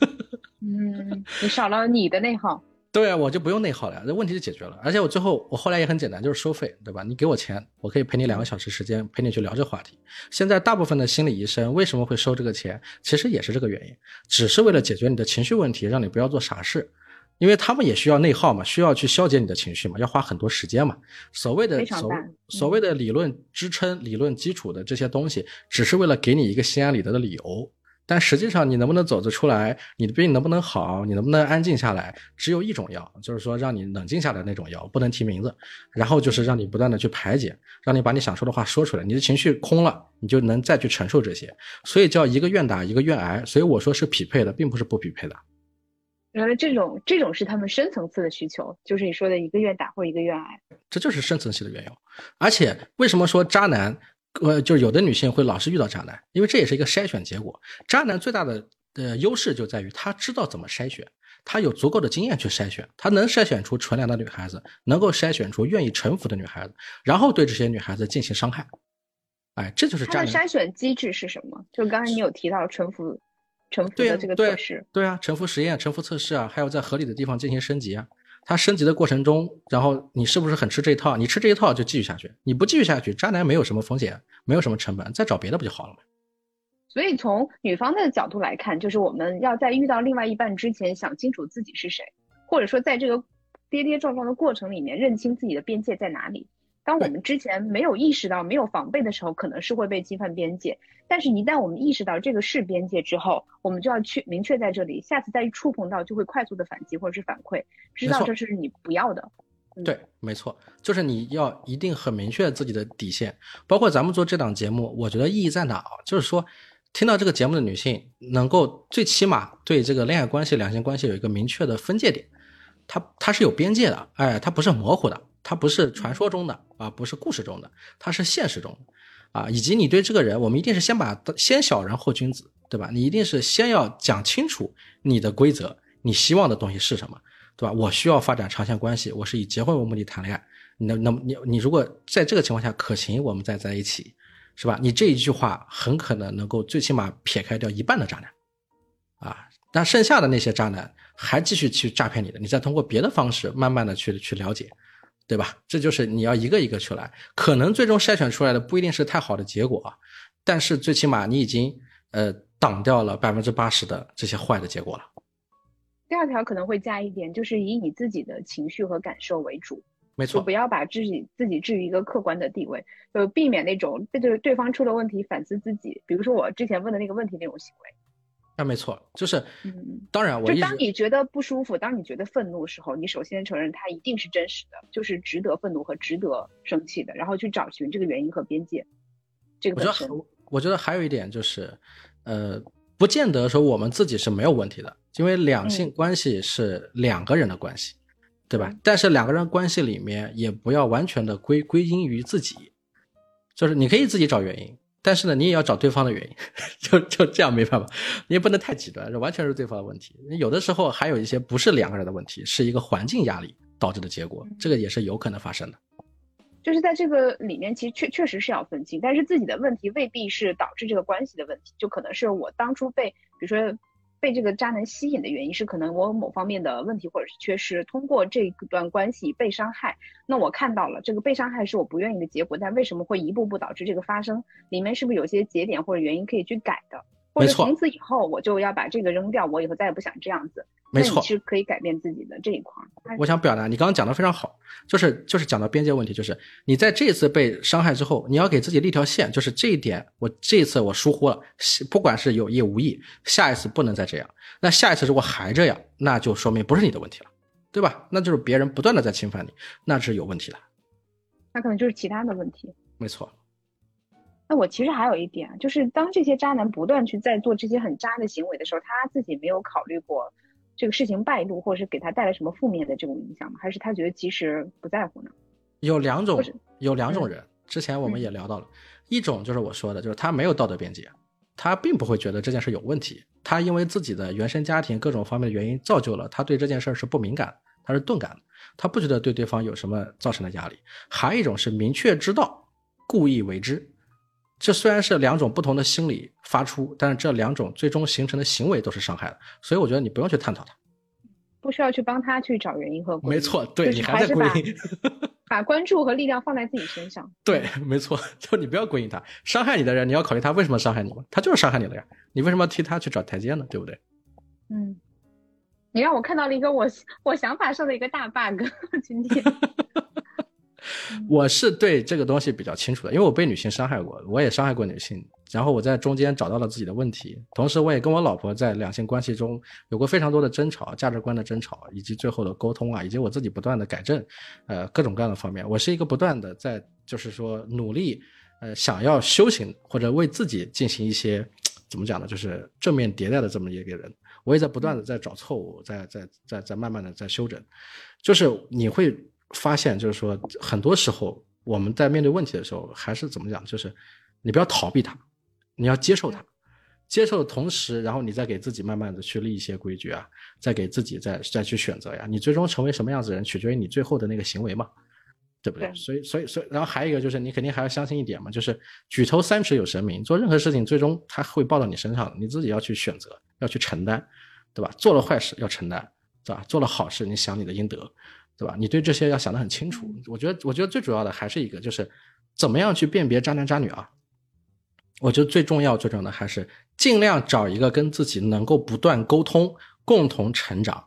嗯，你少了你的内耗。对啊，我就不用内耗了，这问题就解决了。而且我最后，我后来也很简单，就是收费，对吧？你给我钱，我可以陪你两个小时时间，陪你去聊这话题。现在大部分的心理医生为什么会收这个钱？其实也是这个原因，只是为了解决你的情绪问题，让你不要做傻事。因为他们也需要内耗嘛，需要去消解你的情绪嘛，要花很多时间嘛。所谓的所所谓的理论支撑、理论基础的这些东西，只是为了给你一个心安理得的理由。但实际上，你能不能走得出来？你的病能不能好？你能不能安静下来？只有一种药，就是说让你冷静下来那种药，不能提名字。然后就是让你不断的去排解，让你把你想说的话说出来。你的情绪空了，你就能再去承受这些。所以叫一个愿打，一个愿挨。所以我说是匹配的，并不是不匹配的。原来这种这种是他们深层次的需求，就是你说的一个愿打或一个愿挨。这就是深层次的缘由。而且为什么说渣男？呃，就是有的女性会老是遇到渣男，因为这也是一个筛选结果。渣男最大的呃优势就在于他知道怎么筛选，他有足够的经验去筛选，他能筛选出纯良的女孩子，能够筛选出愿意臣服的女孩子，然后对这些女孩子进行伤害。哎，这就是渣男。筛选机制是什么？就刚才你有提到臣服，臣服的这个测试。对啊，臣服实验、臣服测试啊，还有在合理的地方进行升级啊。他升级的过程中，然后你是不是很吃这一套？你吃这一套就继续下去，你不继续下去，渣男没有什么风险，没有什么成本，再找别的不就好了吗？所以从女方的角度来看，就是我们要在遇到另外一半之前想清楚自己是谁，或者说在这个跌跌撞撞的过程里面认清自己的边界在哪里。当我们之前没有意识到、没有防备的时候，可能是会被侵犯边界。但是，一旦我们意识到这个是边界之后，我们就要去明确在这里，下次再触碰到就会快速的反击或者是反馈，知道这是你不要的。对，没错，就是你要一定很明确自己的底线。包括咱们做这档节目，我觉得意义在哪啊？就是说，听到这个节目的女性能够最起码对这个恋爱关系、两性关系有一个明确的分界点，它它是有边界的，哎，它不是模糊的。它不是传说中的啊，不是故事中的，它是现实中的啊。以及你对这个人，我们一定是先把先小人后君子，对吧？你一定是先要讲清楚你的规则，你希望的东西是什么，对吧？我需要发展长线关系，我是以结婚为目的谈恋爱。那那么你你如果在这个情况下可行，我们再在一起，是吧？你这一句话很可能能够最起码撇开掉一半的渣男啊，但剩下的那些渣男还继续去诈骗你的，你再通过别的方式慢慢的去去了解。对吧？这就是你要一个一个去来，可能最终筛选出来的不一定是太好的结果，但是最起码你已经呃挡掉了百分之八十的这些坏的结果了。第二条可能会加一点，就是以你自己的情绪和感受为主，没错，不要把自己自己置于一个客观的地位，就避免那种对对对方出了问题反思自己，比如说我之前问的那个问题那种行为。那没错，就是，嗯，当然，我就当你觉得不舒服，当你觉得愤怒的时候，你首先承认它一定是真实的，就是值得愤怒和值得生气的，然后去找寻这个原因和边界。这个我觉得，我觉得还有一点就是，呃，不见得说我们自己是没有问题的，因为两性关系是两个人的关系，对吧？但是两个人关系里面也不要完全的归归因于自己，就是你可以自己找原因。但是呢，你也要找对方的原因，就就这样没办法，你也不能太极端，这完全是对方的问题。有的时候还有一些不是两个人的问题，是一个环境压力导致的结果，这个也是有可能发生的。就是在这个里面，其实确确实是要分清，但是自己的问题未必是导致这个关系的问题，就可能是我当初被，比如说。被这个渣男吸引的原因是，可能我某方面的问题或者是缺失，通过这段关系被伤害，那我看到了这个被伤害是我不愿意的结果，但为什么会一步步导致这个发生？里面是不是有些节点或者原因可以去改的？或者从此以后我就要把这个扔掉，我以后再也不想这样子。没错，是可以改变自己的这一块。我想表达，你刚刚讲的非常好，就是就是讲到边界问题，就是你在这次被伤害之后，你要给自己立条线，就是这一点，我这一次我疏忽了，不管是有意无意，下一次不能再这样。那下一次如果还这样，那就说明不是你的问题了，对吧？那就是别人不断的在侵犯你，那是有问题的。那可能就是其他的问题。没错。那我其实还有一点，就是当这些渣男不断去在做这些很渣的行为的时候，他自己没有考虑过这个事情败露，或者是给他带来什么负面的这种影响吗？还是他觉得其实不在乎呢？有两种，有两种人。之前我们也聊到了，一种就是我说的，就是他没有道德边界，他并不会觉得这件事有问题，他因为自己的原生家庭各种方面的原因造就了他对这件事是不敏感，他是钝感的，他不觉得对对方有什么造成的压力。还有一种是明确知道，故意为之。这虽然是两种不同的心理发出，但是这两种最终形成的行为都是伤害的。所以我觉得你不用去探讨它，不需要去帮他去找原因和没错，对你还在归因，把关注和力量放在自己身上。对，没错，就你不要归因他伤害你的人，你要考虑他为什么伤害你嘛？他就是伤害你了呀，你为什么要替他去找台阶呢？对不对？嗯。你让我看到了一个我 我想法上的一个大 bug，今天。我是对这个东西比较清楚的，因为我被女性伤害过，我也伤害过女性，然后我在中间找到了自己的问题，同时我也跟我老婆在两性关系中有过非常多的争吵，价值观的争吵，以及最后的沟通啊，以及我自己不断的改正，呃，各种各样的方面，我是一个不断的在就是说努力，呃，想要修行或者为自己进行一些怎么讲呢，就是正面迭代的这么一个人。我也在不断的在找错误，在在在在慢慢的在修整，就是你会发现，就是说很多时候我们在面对问题的时候，还是怎么讲，就是你不要逃避它，你要接受它，接受的同时，然后你再给自己慢慢的去立一些规矩啊，再给自己再再去选择呀，你最终成为什么样子的人，取决于你最后的那个行为嘛，对不对？所以所以所以，然后还有一个就是你肯定还要相信一点嘛，就是举头三尺有神明，做任何事情最终它会报到你身上的，你自己要去选择。要去承担，对吧？做了坏事要承担，对吧？做了好事，你想你的应得，对吧？你对这些要想得很清楚。我觉得，我觉得最主要的还是一个，就是怎么样去辨别渣男渣女啊？我觉得最重要、最重要的还是尽量找一个跟自己能够不断沟通、共同成长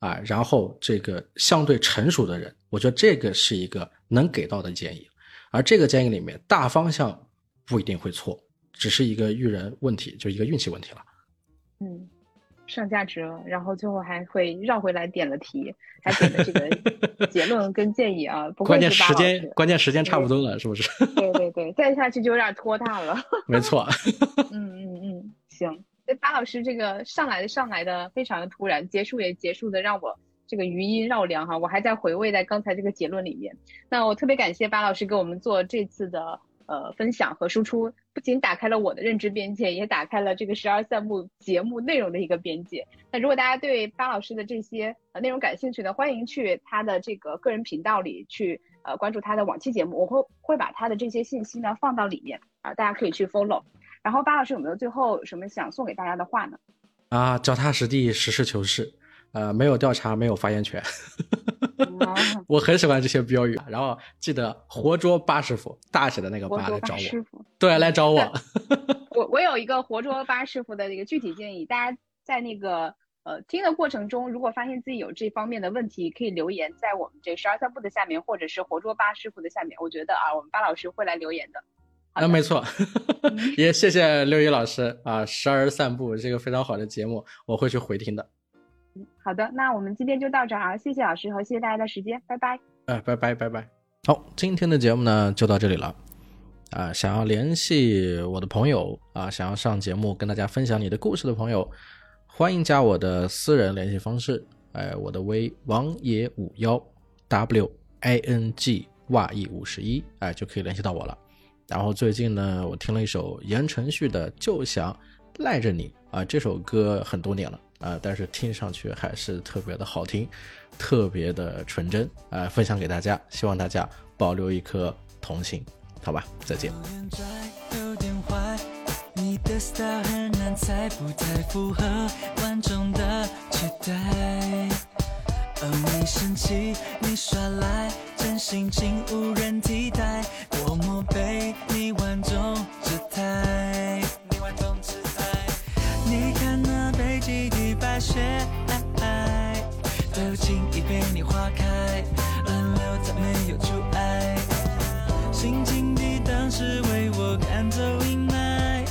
啊，然后这个相对成熟的人。我觉得这个是一个能给到的建议，而这个建议里面大方向不一定会错，只是一个遇人问题，就一个运气问题了。嗯，上价值了，然后最后还会绕回来点了题，还点了这个 结论跟建议啊。关键时间，关键时间差不多了，是不是？对对对，再下去就有点拖沓了。没错。嗯嗯嗯，行。那巴老师这个上来的上来的非常的突然，结束也结束的让我这个余音绕梁哈，我还在回味在刚才这个结论里面。那我特别感谢巴老师给我们做这次的。呃，分享和输出不仅打开了我的认知边界，也打开了这个十二散步节目内容的一个边界。那如果大家对巴老师的这些呃内容感兴趣呢，欢迎去他的这个个人频道里去呃关注他的往期节目，我会会把他的这些信息呢放到里面啊，大家可以去 follow。然后巴老师有没有最后什么想送给大家的话呢？啊，脚踏实地，实事求是。呃，没有调查，没有发言权。我很喜欢这些标语。然后记得活捉八师傅，大写的那个八来找我。对，来找我。我我有一个活捉八师傅的一个具体建议，大家在那个呃听的过程中，如果发现自己有这方面的问题，可以留言在我们这十二散步的下面，或者是活捉八师傅的下面。我觉得啊，我们巴老师会来留言的。啊，没错，也谢谢六一老师啊，十二散步这个非常好的节目，我会去回听的。好的，那我们今天就到这儿啊！谢谢老师和谢谢大家的时间，拜拜。哎，拜拜拜拜。好，今天的节目呢就到这里了。啊，想要联系我的朋友啊，想要上节目跟大家分享你的故事的朋友，欢迎加我的私人联系方式。哎，我的微王爷五幺 W A N G Y E 五十一，哎，就可以联系到我了。然后最近呢，我听了一首言承旭的《就想赖着你》啊，这首歌很多年了。啊，但是听上去还是特别的好听，特别的纯真啊！分享给大家，希望大家保留一颗童心，好吧？再见。而你生气，你耍赖，真心竟无人替代。多么被你万众之却爱爱，都轻易被你划开，而留在没有阻碍。心静的当时为我赶走阴霾，